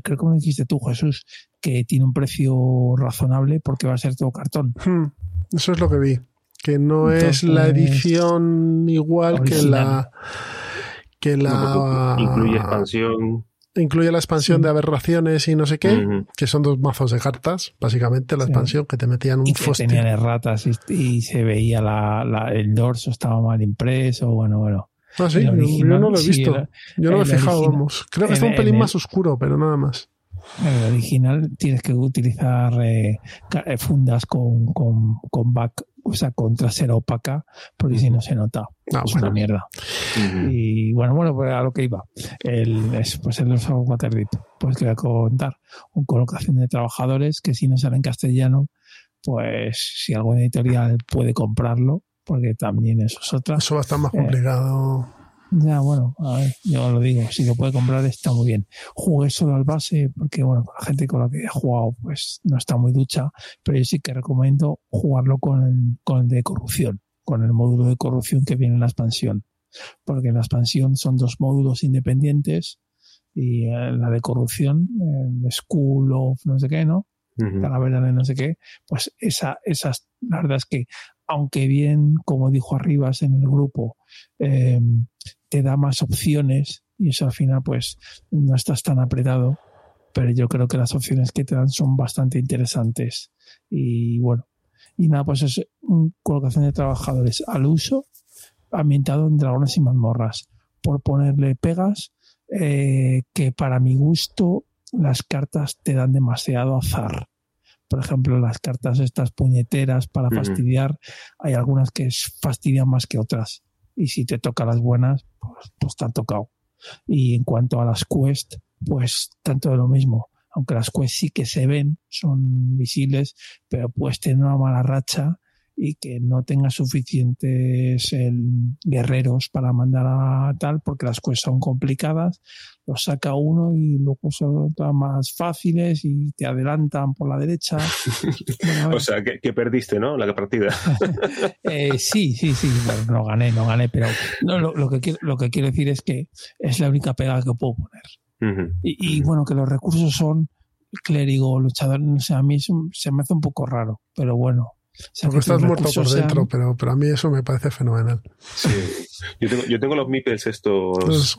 creo que me dijiste tú, Jesús, que tiene un precio razonable porque va a ser todo cartón. Hmm, eso es lo que vi. Que no es la edición igual que la que la incluye expansión incluye la expansión de aberraciones y no sé qué, que son dos mazos de cartas, básicamente la expansión que te metían un y que tenían ratas y, se veía la, el dorso estaba mal impreso, bueno, bueno. Ah, sí, yo, no lo he visto. yo no me he fijado, vamos. Creo que está un pelín más oscuro, pero nada más. En el original tienes que utilizar eh, eh, fundas con, con, con back, o sea, con trasera opaca, porque si no se nota. No, es una mierda. Y bueno, bueno, pues a lo que iba. El, es, pues el Waterdeep. Pues que voy a contar. Una colocación de trabajadores que si no sale en castellano, pues si algún editorial puede comprarlo, porque también eso es otra. Eso va a estar más eh, complicado. Ya, bueno, a ver, yo lo digo, si lo puede comprar está muy bien. Jugué solo al base porque, bueno, la gente con la que he jugado, pues no está muy ducha, pero yo sí que recomiendo jugarlo con el, con el de corrupción, con el módulo de corrupción que viene en la expansión. Porque en la expansión son dos módulos independientes y eh, la de corrupción, el School of no sé qué, ¿no? Calavera de no sé qué, pues esa, esas, la verdad es que, aunque bien, como dijo Arribas en el grupo, eh, te da más opciones y eso al final pues no estás tan apretado, pero yo creo que las opciones que te dan son bastante interesantes. Y bueno, y nada, pues es una colocación de trabajadores al uso ambientado en dragones y mazmorras, por ponerle pegas eh, que para mi gusto las cartas te dan demasiado azar. Por ejemplo, las cartas estas puñeteras para fastidiar, hay algunas que fastidian más que otras y si te toca las buenas, pues, pues te han tocado. Y en cuanto a las quest, pues tanto de lo mismo. Aunque las quest sí que se ven, son visibles, pero puedes tener una mala racha y que no tenga suficientes guerreros para mandar a tal, porque las cosas son complicadas, los saca uno y luego son más fáciles y te adelantan por la derecha. o sea, que, perdiste, ¿no? La partida. Eh, sí, sí, sí, no gané, no gané, pero no, lo, que quiero, lo que quiero decir es que es la única pega que puedo poner. y, bueno, que los recursos son clérigo, luchador, no sé, a mí se me hace un poco raro, pero bueno, porque estás muerto por dentro, pero, pero a mí eso me parece fenomenal. Sí. Yo tengo, yo tengo los meeples estos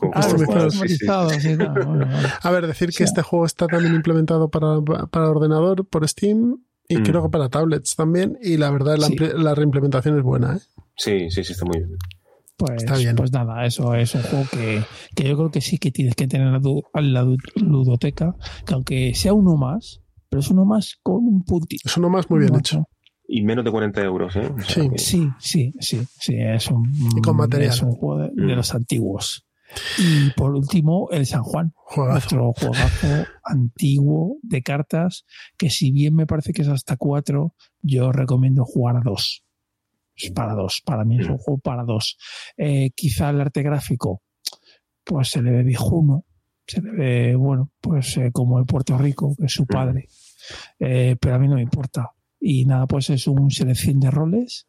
A ver, decir que este juego está también implementado para, para ordenador por Steam y mm. creo que para tablets también. Y la verdad, la, la, reimplementación es buena. ¿eh? Sí, sí, sí, está muy bien. Pues, está bien. pues nada, eso es un juego que, que yo creo que sí que tienes que tener en la, ludoteca, que aunque sea uno más, pero es uno más con un puntito. Es uno más muy bien hecho y menos de 40 euros. ¿eh? sí. sí, sí, sí, sí, es un, Es un juego de, mm. los antiguos. Y por último, el San Juan, nuestro juegazo antiguo de cartas, que si bien me parece que es hasta cuatro, yo recomiendo jugar a dos. Es para dos, para mí es un mm. juego para dos. Eh, quizá el arte gráfico, pues se le ve viejuno, se le ve, bueno, pues eh, como el Puerto Rico, que es su mm. padre. Eh, pero a mí no me importa. Y nada, pues es un selección de roles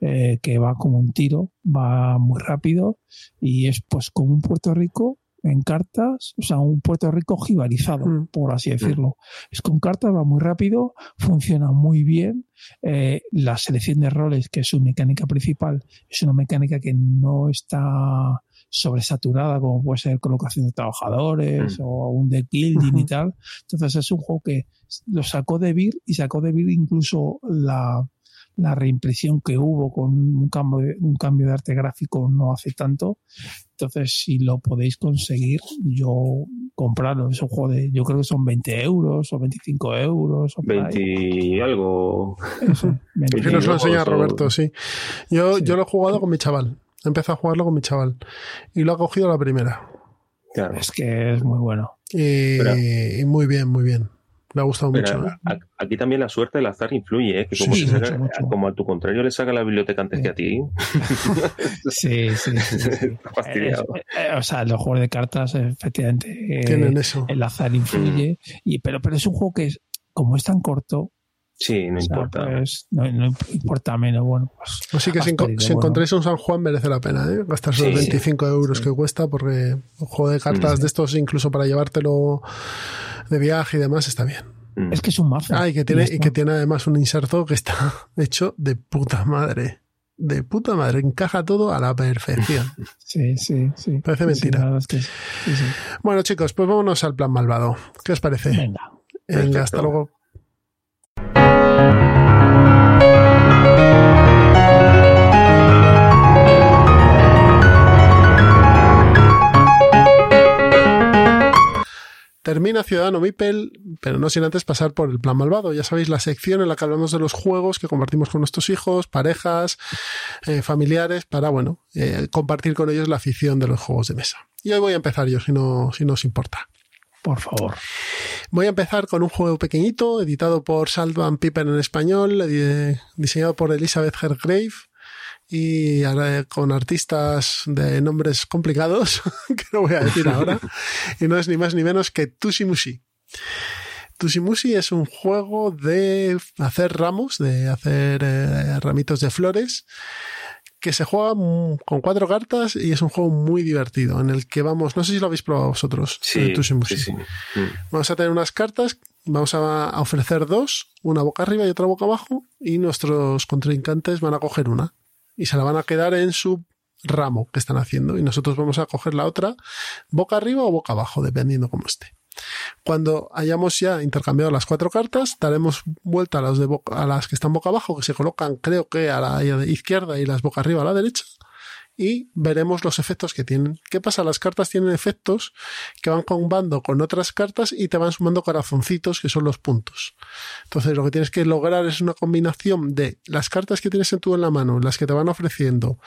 eh, que va como un tiro, va muy rápido y es pues como un Puerto Rico en cartas, o sea, un Puerto Rico jibarizado, mm. por así decirlo. Es con cartas, va muy rápido, funciona muy bien. Eh, la selección de roles, que es su mecánica principal, es una mecánica que no está sobresaturada, como puede ser colocación de trabajadores mm. o un de building y tal. Entonces es un juego que lo sacó de Vir y sacó de Vir incluso la, la reimpresión que hubo con un cambio, de, un cambio de arte gráfico no hace tanto. Entonces, si lo podéis conseguir, yo comprarlo. Es un juego de, yo creo que son 20 euros o 25 euros. O 20 y algo. Eso, nos lo enseña Roberto, sí. Yo, yo lo he jugado con mi chaval. Empecé a jugarlo con mi chaval. Y lo ha cogido la primera. Claro. Es que es muy bueno. Y, muy bien, muy bien. Me ha gustado mucho. ¿eh? Aquí también la suerte del azar influye, ¿eh? que como, a tu contrario le saca la biblioteca antes que a ti. sí, sí. fastidiado. Eh, o sea, los juegos de cartas, efectivamente, Tienen eso. el azar influye. Mm. Y, pero, pero es un juego que, es, como es tan corto, Sí, no importa. Pues, no, importa menos, bueno, pues. Así que si, encontráis un San Juan merece la pena, ¿eh? Gastar esos 25 euros que cuesta, porque un juego de cartas de estos, incluso para llevártelo de viaje y demás, está bien. Es que es un mazo. Ah, y que tiene, y, que tiene además un inserto que está hecho de puta madre. De puta madre, encaja todo a la perfección. Sí, sí, sí. Parece mentira. bueno, chicos, pues vámonos al plan malvado. ¿Qué os parece? Venga. hasta luego. Termina Ciudadano Mipel, pero no sin antes pasar por el plan malvado. Ya sabéis, la sección en la que hablamos de los juegos que compartimos con nuestros hijos, parejas, eh, familiares, para, bueno, eh, compartir con ellos la afición de los juegos de mesa. Y hoy voy a empezar yo, si no, si no os importa. Por favor. Voy a empezar con un juego pequeñito, editado por Salvan Piper en español, diseñado por Elizabeth Hergrave y con artistas de nombres complicados, que no voy a decir ahora, y no es ni más ni menos que Tushimushi. Tushimushi es un juego de hacer ramos, de hacer eh, ramitos de flores, que se juega con cuatro cartas y es un juego muy divertido, en el que vamos, no sé si lo habéis probado vosotros, sí, Tushimushi. Mm. Vamos a tener unas cartas Vamos a ofrecer dos, una boca arriba y otra boca abajo, y nuestros contrincantes van a coger una y se la van a quedar en su ramo que están haciendo y nosotros vamos a coger la otra boca arriba o boca abajo, dependiendo cómo esté. Cuando hayamos ya intercambiado las cuatro cartas, daremos vuelta a las, de a las que están boca abajo, que se colocan creo que a la izquierda y las boca arriba a la derecha, y veremos los efectos que tienen. ¿Qué pasa? Las cartas tienen efectos que van combando con otras cartas y te van sumando corazoncitos que son los puntos. Entonces lo que tienes que lograr es una combinación de las cartas que tienes en tú en la mano, las que te van ofreciendo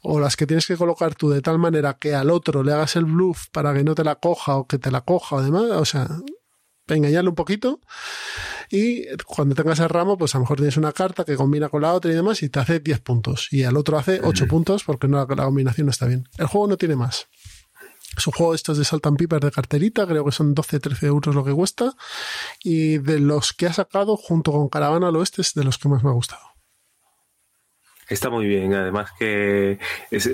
o las que tienes que colocar tú de tal manera que al otro le hagas el bluff para que no te la coja o que te la coja o demás. O sea, engañarle un poquito y cuando tengas el ramo, pues a lo mejor tienes una carta que combina con la otra y demás y te hace 10 puntos y al otro hace 8 puntos porque no, la combinación no está bien. El juego no tiene más. Es un juego estos de Salt and Piper de carterita, creo que son 12-13 euros lo que cuesta. Y de los que ha sacado, junto con Caravana al Oeste, es de los que más me ha gustado. Está muy bien, además que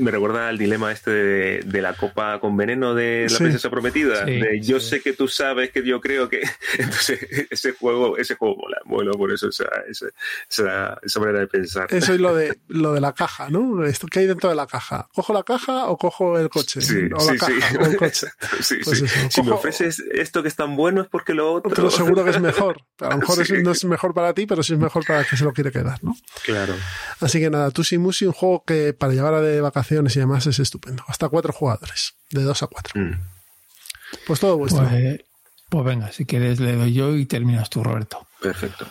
me recuerda al dilema este de, la copa con veneno de la princesa prometida. de yo sé que tú sabes que yo creo que. Entonces, ese juego, ese juego mola. Bueno, por eso esa, esa, esa, manera de pensar. Eso es lo de, lo de la caja, ¿no? Esto que hay dentro de la caja. ¿Cojo la caja o cojo el coche? Sí, o la caja, o el coche. Sí, pues Si me ofreces esto que es tan bueno es porque lo otro. Otro seguro que es mejor. A lo mejor no es mejor para ti, pero sí es mejor para el que se lo quiere quedar, ¿no? Claro. Así que nada, Tusi Musi, un juego que para llevar a de vacaciones y demás es estupendo. Hasta cuatro jugadores, de dos a cuatro. Mm. Pues todo vuestro. Pues, pues, venga, si quieres le doy yo y terminas tú, Roberto. Perfecto.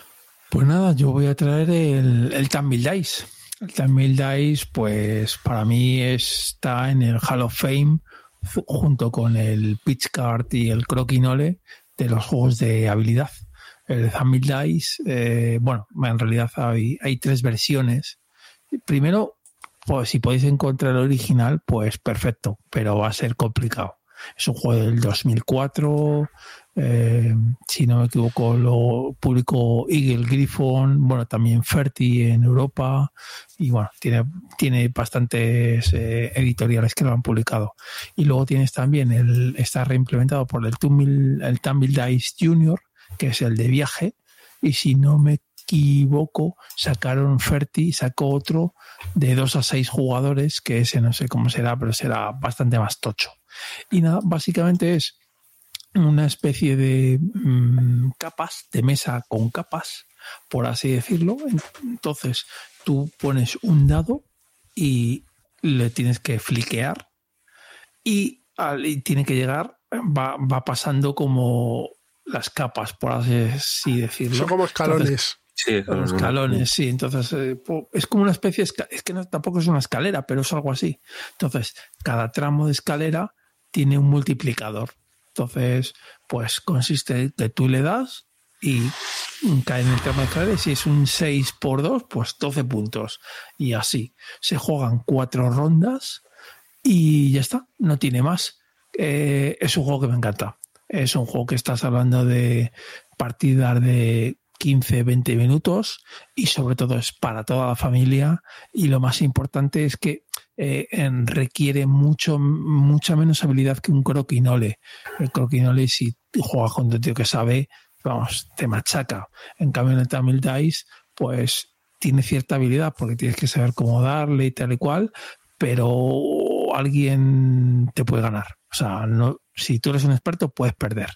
Pues nada, yo voy a traer el, el Tamil Dice. El Tamil Dice, pues para mí está en el Hall of Fame junto con el Pitch Card y el Croquinole de los juegos de habilidad. El Tamil Dice, eh, bueno, en realidad hay, hay tres versiones primero, pues si podéis encontrar el original, pues perfecto, pero va a ser complicado. Es un juego del 2004, eh, si no me equivoco, lo publicó Eagle Griffon, bueno, también Ferti en Europa, y bueno, tiene, tiene bastantes eh, editoriales que lo han publicado. Y luego tienes también, el, está reimplementado por el Tumble, el Tumble Dice Junior, que es el de viaje, y si no me equivoco, sacaron Ferti, sacó otro de dos a seis jugadores, que ese no sé cómo será, pero será bastante más tocho. Y nada, básicamente es una especie de mm, capas, de mesa con capas, por así decirlo. Entonces, tú pones un dado y le tienes que fliquear y, tiene que llegar, va, va pasando como las capas, por así decirlo. Son como escalones. Sí, los escalones, sí. Entonces, eh, es como una especie, es que tampoco es una escalera, pero es algo así. Entonces, cada tramo de escalera tiene un multiplicador. Entonces, pues consiste en que tú le das y cae en el tramo de escalera. Y si es un 6 por 2, pues 12 puntos. Y así. Se juegan cuatro rondas y ya está. No tiene más. Eh, es un juego que me encanta. Es un juego que estás hablando de partidas de 15, 20 minutos y sobre todo es para toda la familia y lo más importante es que eh, requiere mucho, mucha menos habilidad que un croquinole. El croquinole si juegas con un tío que sabe, vamos, te machaca. En cambio en el Tamil Dice, pues tiene cierta habilidad porque tienes que saber cómo darle y tal y cual, pero alguien te puede ganar. O sea, no, si tú eres un experto, puedes perder.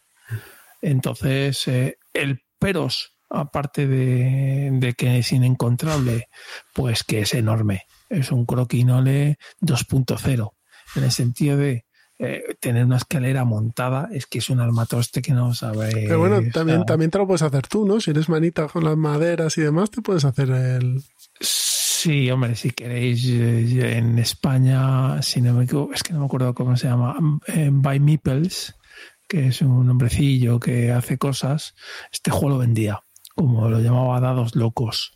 Entonces, eh, el peros aparte de, que es inencontrable, pues que es enorme. Es un croquinole 2.0, en el sentido de eh, tener una escalera montada, es que es un armatoste que no sabe. Pero bueno, también, también te lo puedes hacer tú, ¿no? Si eres manita con las maderas y demás, te puedes hacer el. Sí, hombre, si queréis, eh, en España, si no me equivoco, es que no me acuerdo cómo se llama, eh, By Meeples, que es un hombrecillo que hace cosas, este juego lo vendía como lo llamaba Dados Locos.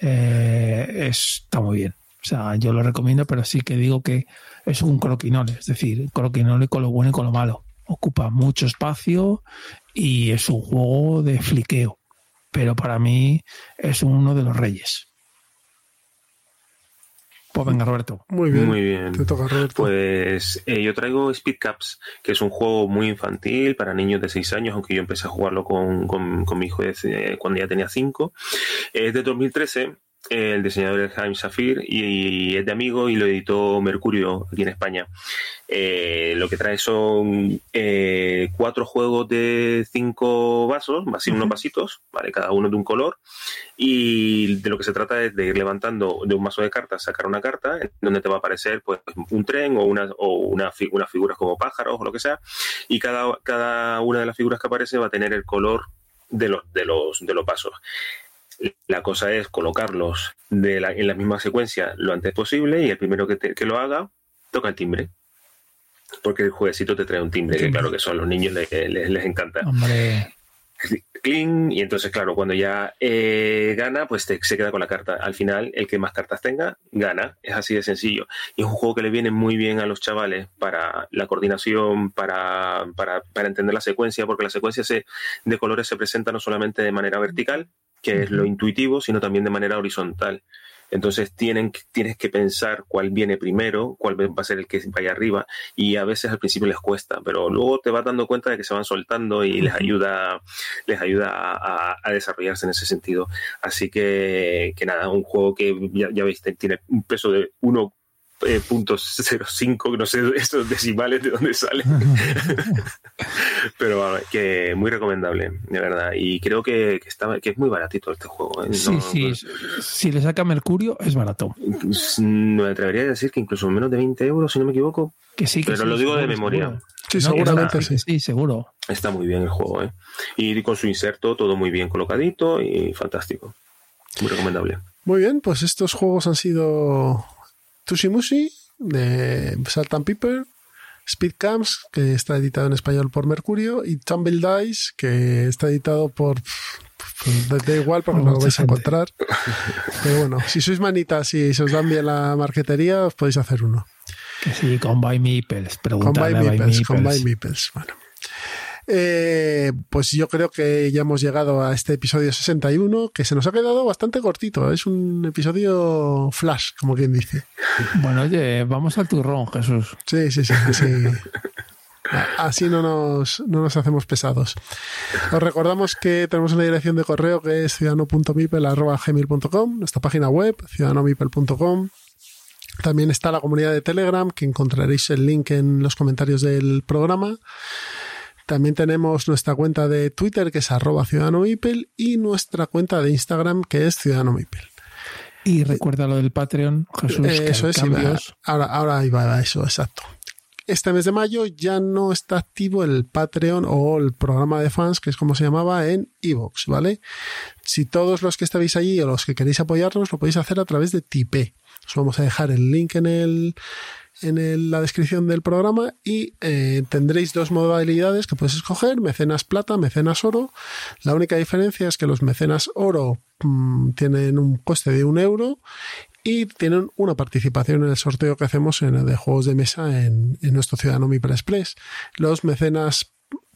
Eh, está muy bien. O sea, yo lo recomiendo, pero sí que digo que es un croquinole, es decir, croquinole con lo bueno y con lo malo. Ocupa mucho espacio y es un juego de fliqueo. Pero para mí es uno de los reyes. Pues venga, Roberto. Muy bien. Muy bien. Te toca, Roberto. Pues eh, yo traigo Speed Caps, que es un juego muy infantil para niños de 6 años, aunque yo empecé a jugarlo con, con, con mi hijo de- eh, cuando ya tenía 5. Es de 2013. El diseñador es Jaime Safir y, es de amigo y lo editó Mercurio aquí en España. Eh, lo que trae son eh, cuatro juegos de cinco vasos, así unos vasitos, ¿vale? cada uno de un color. Y de lo que se trata es de ir levantando de un mazo de cartas, sacar una carta, en donde te va a aparecer pues, un tren o, una, o una, fi- unas figuras como pájaros o lo que sea. Y cada, cada una de las figuras que aparece va a tener el color de los, de los, de los vasos. La cosa es colocarlos de la- en la misma secuencia lo antes posible y el primero que, te- que lo haga toca el timbre. Porque el jueguecito te trae un timbre, que claro que son los niños les, les, les encanta. Hombre, Clean, y entonces, claro, cuando ya eh, gana, pues te- se queda con la carta. Al final, el que más cartas tenga, gana. Es así de sencillo. Y es un juego que le viene muy bien a los chavales para la coordinación, para, para, para entender la secuencia, porque la secuencia se, de colores se presenta no solamente de manera vertical, que es lo intuitivo, sino también de manera horizontal. Entonces tienen, que- tienes que pensar cuál viene primero, cuál va a ser el que vaya arriba, y a veces al principio les cuesta, pero luego te vas dando cuenta de que se van soltando y les ayuda, les ayuda a, desarrollarse en ese sentido. Así que, que nada, un juego que ya, ya veis, tiene un peso de 1.05, no sé estos decimales de dónde salen, pero vamos, que muy recomendable, de verdad. Y creo que, que, está, que es muy baratito este juego. ¿eh? sí, No- sí. Si le saca Mercurio, es barato. pues, me atrevería a decir que incluso menos de 20 euros, si no me equivoco. Que sí, que Pero sí, lo digo de memoria. seguro. Sí, No, seguramente sí. Sí, seguro. Está muy bien el juego, ¿eh? Y con su inserto todo muy bien colocadito y fantástico. Muy recomendable. Muy bien, pues estos juegos han sido Tushimushi de Salt and Pepper, Speed Camps, que está editado en español por Mercurio, y Tumble Dice, que está editado por. pues, Da igual porque no lo vais a encontrar. Pero bueno, si sois manitas y se os dan bien la marquetería, os podéis hacer uno. Que sí, con Buy Meeples. Con Pregúntale a Buy Meeples, con Buy. Meeples. Bueno. Eh, pues yo creo que ya hemos llegado a este episodio 61, que se nos ha quedado bastante cortito. Es un episodio flash, como quien dice. Bueno, oye, vamos al turrón, Jesús. Sí, sí, sí. sí. Así no nos, no nos hacemos pesados. Os recordamos que tenemos una dirección de correo que es ciudadano.mipel.gmail.com, nuestra página web, ciudadanomipel.com. También está la comunidad de Telegram, que encontraréis el link en los comentarios del programa. También tenemos nuestra cuenta de Twitter, que es arroba ciudadanomipel, y nuestra cuenta de Instagram, que es ciudadanomipel. Y recuerda lo del Patreon, Jesús. que Eso es, iba- ahora, ahora iba a eso, exacto. Este mes de mayo ya no está activo el Patreon o el programa de fans, que es como se llamaba, en Evox, ¿vale? Si todos los que estáis allí o los que queréis apoyarnos, lo podéis hacer a través de Tipe. Os vamos a dejar el link en el en el- la descripción del programa y eh, tendréis dos modalidades que podéis escoger, mecenas plata, mecenas oro. La única diferencia es que los mecenas oro mm, tienen un coste de un euro y tienen una participación en el sorteo que hacemos en el de juegos de mesa en, en nuestro Ciudadano Mipel Express. Los mecenas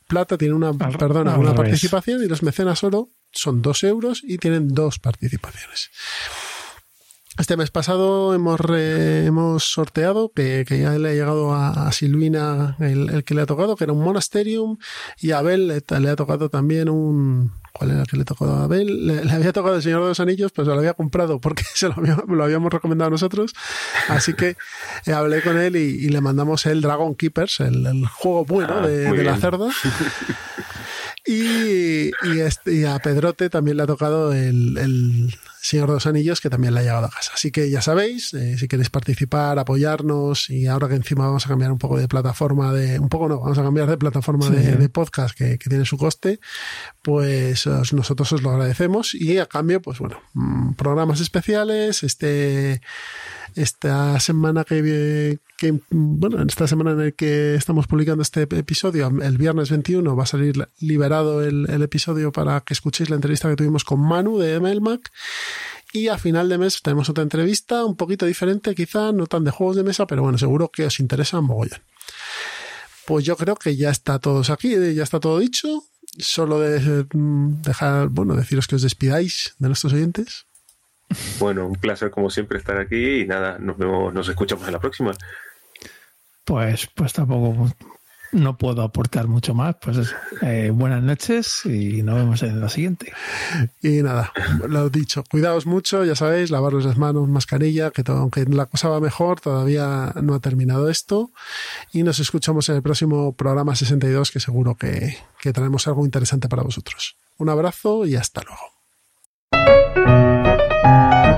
plata tienen una, Al- perdona, al una participación y los mecenas oro son dos euros y tienen dos participaciones. Este mes pasado hemos, re- hemos sorteado, que, que ya le ha llegado a, a Silvina el, el que le ha tocado, que era un Monasterium, y a Abel le, le ha tocado también un... ¿Cuál era el que le tocó a Abel? Le, le había tocado el Señor de los Anillos, pues se lo había comprado porque se lo, había- lo habíamos recomendado nosotros. Así que eh, hablé con él y, y le mandamos el Dragon Keepers, el, el juego bueno Ah, de, de la cerda. Y, y, este- y a Pedrote también le ha tocado el, el Señor de los Anillos, que también le ha llegado a casa. Así que ya sabéis, eh, si queréis participar, apoyarnos, y ahora que encima vamos a cambiar un poco de plataforma de, un poco no, vamos a cambiar de plataforma Sí, de, sí. de podcast que, que tiene su coste, pues os- nosotros os lo agradecemos y a cambio, pues bueno, mm, programas especiales, este, esta semana que, bueno, en esta semana en el que estamos publicando este episodio, el viernes 21 va a salir liberado el, episodio para que escuchéis la entrevista que tuvimos con Manu de MLMAC Y a final de mes tenemos otra entrevista, un poquito diferente, quizá no tan de juegos de mesa, pero bueno, seguro que os interesa mogollón. Pues yo creo que ya está todo aquí, ya está todo dicho. Solo mm, dejar, bueno, deciros que os despidáis de nuestros oyentes. Bueno, un placer como siempre estar aquí y nada, nos vemos, nos escuchamos en la próxima. Pues, pues tampoco no puedo aportar mucho más. Pues eh, buenas noches y nos vemos en la siguiente. Y nada, lo dicho, cuidaos mucho, ya sabéis, lavaros las manos, mascarilla, que todo, aunque la cosa va mejor, todavía no ha terminado esto. Y nos escuchamos en el próximo programa 62, que seguro que, que traemos algo interesante para vosotros. Un abrazo y hasta luego. you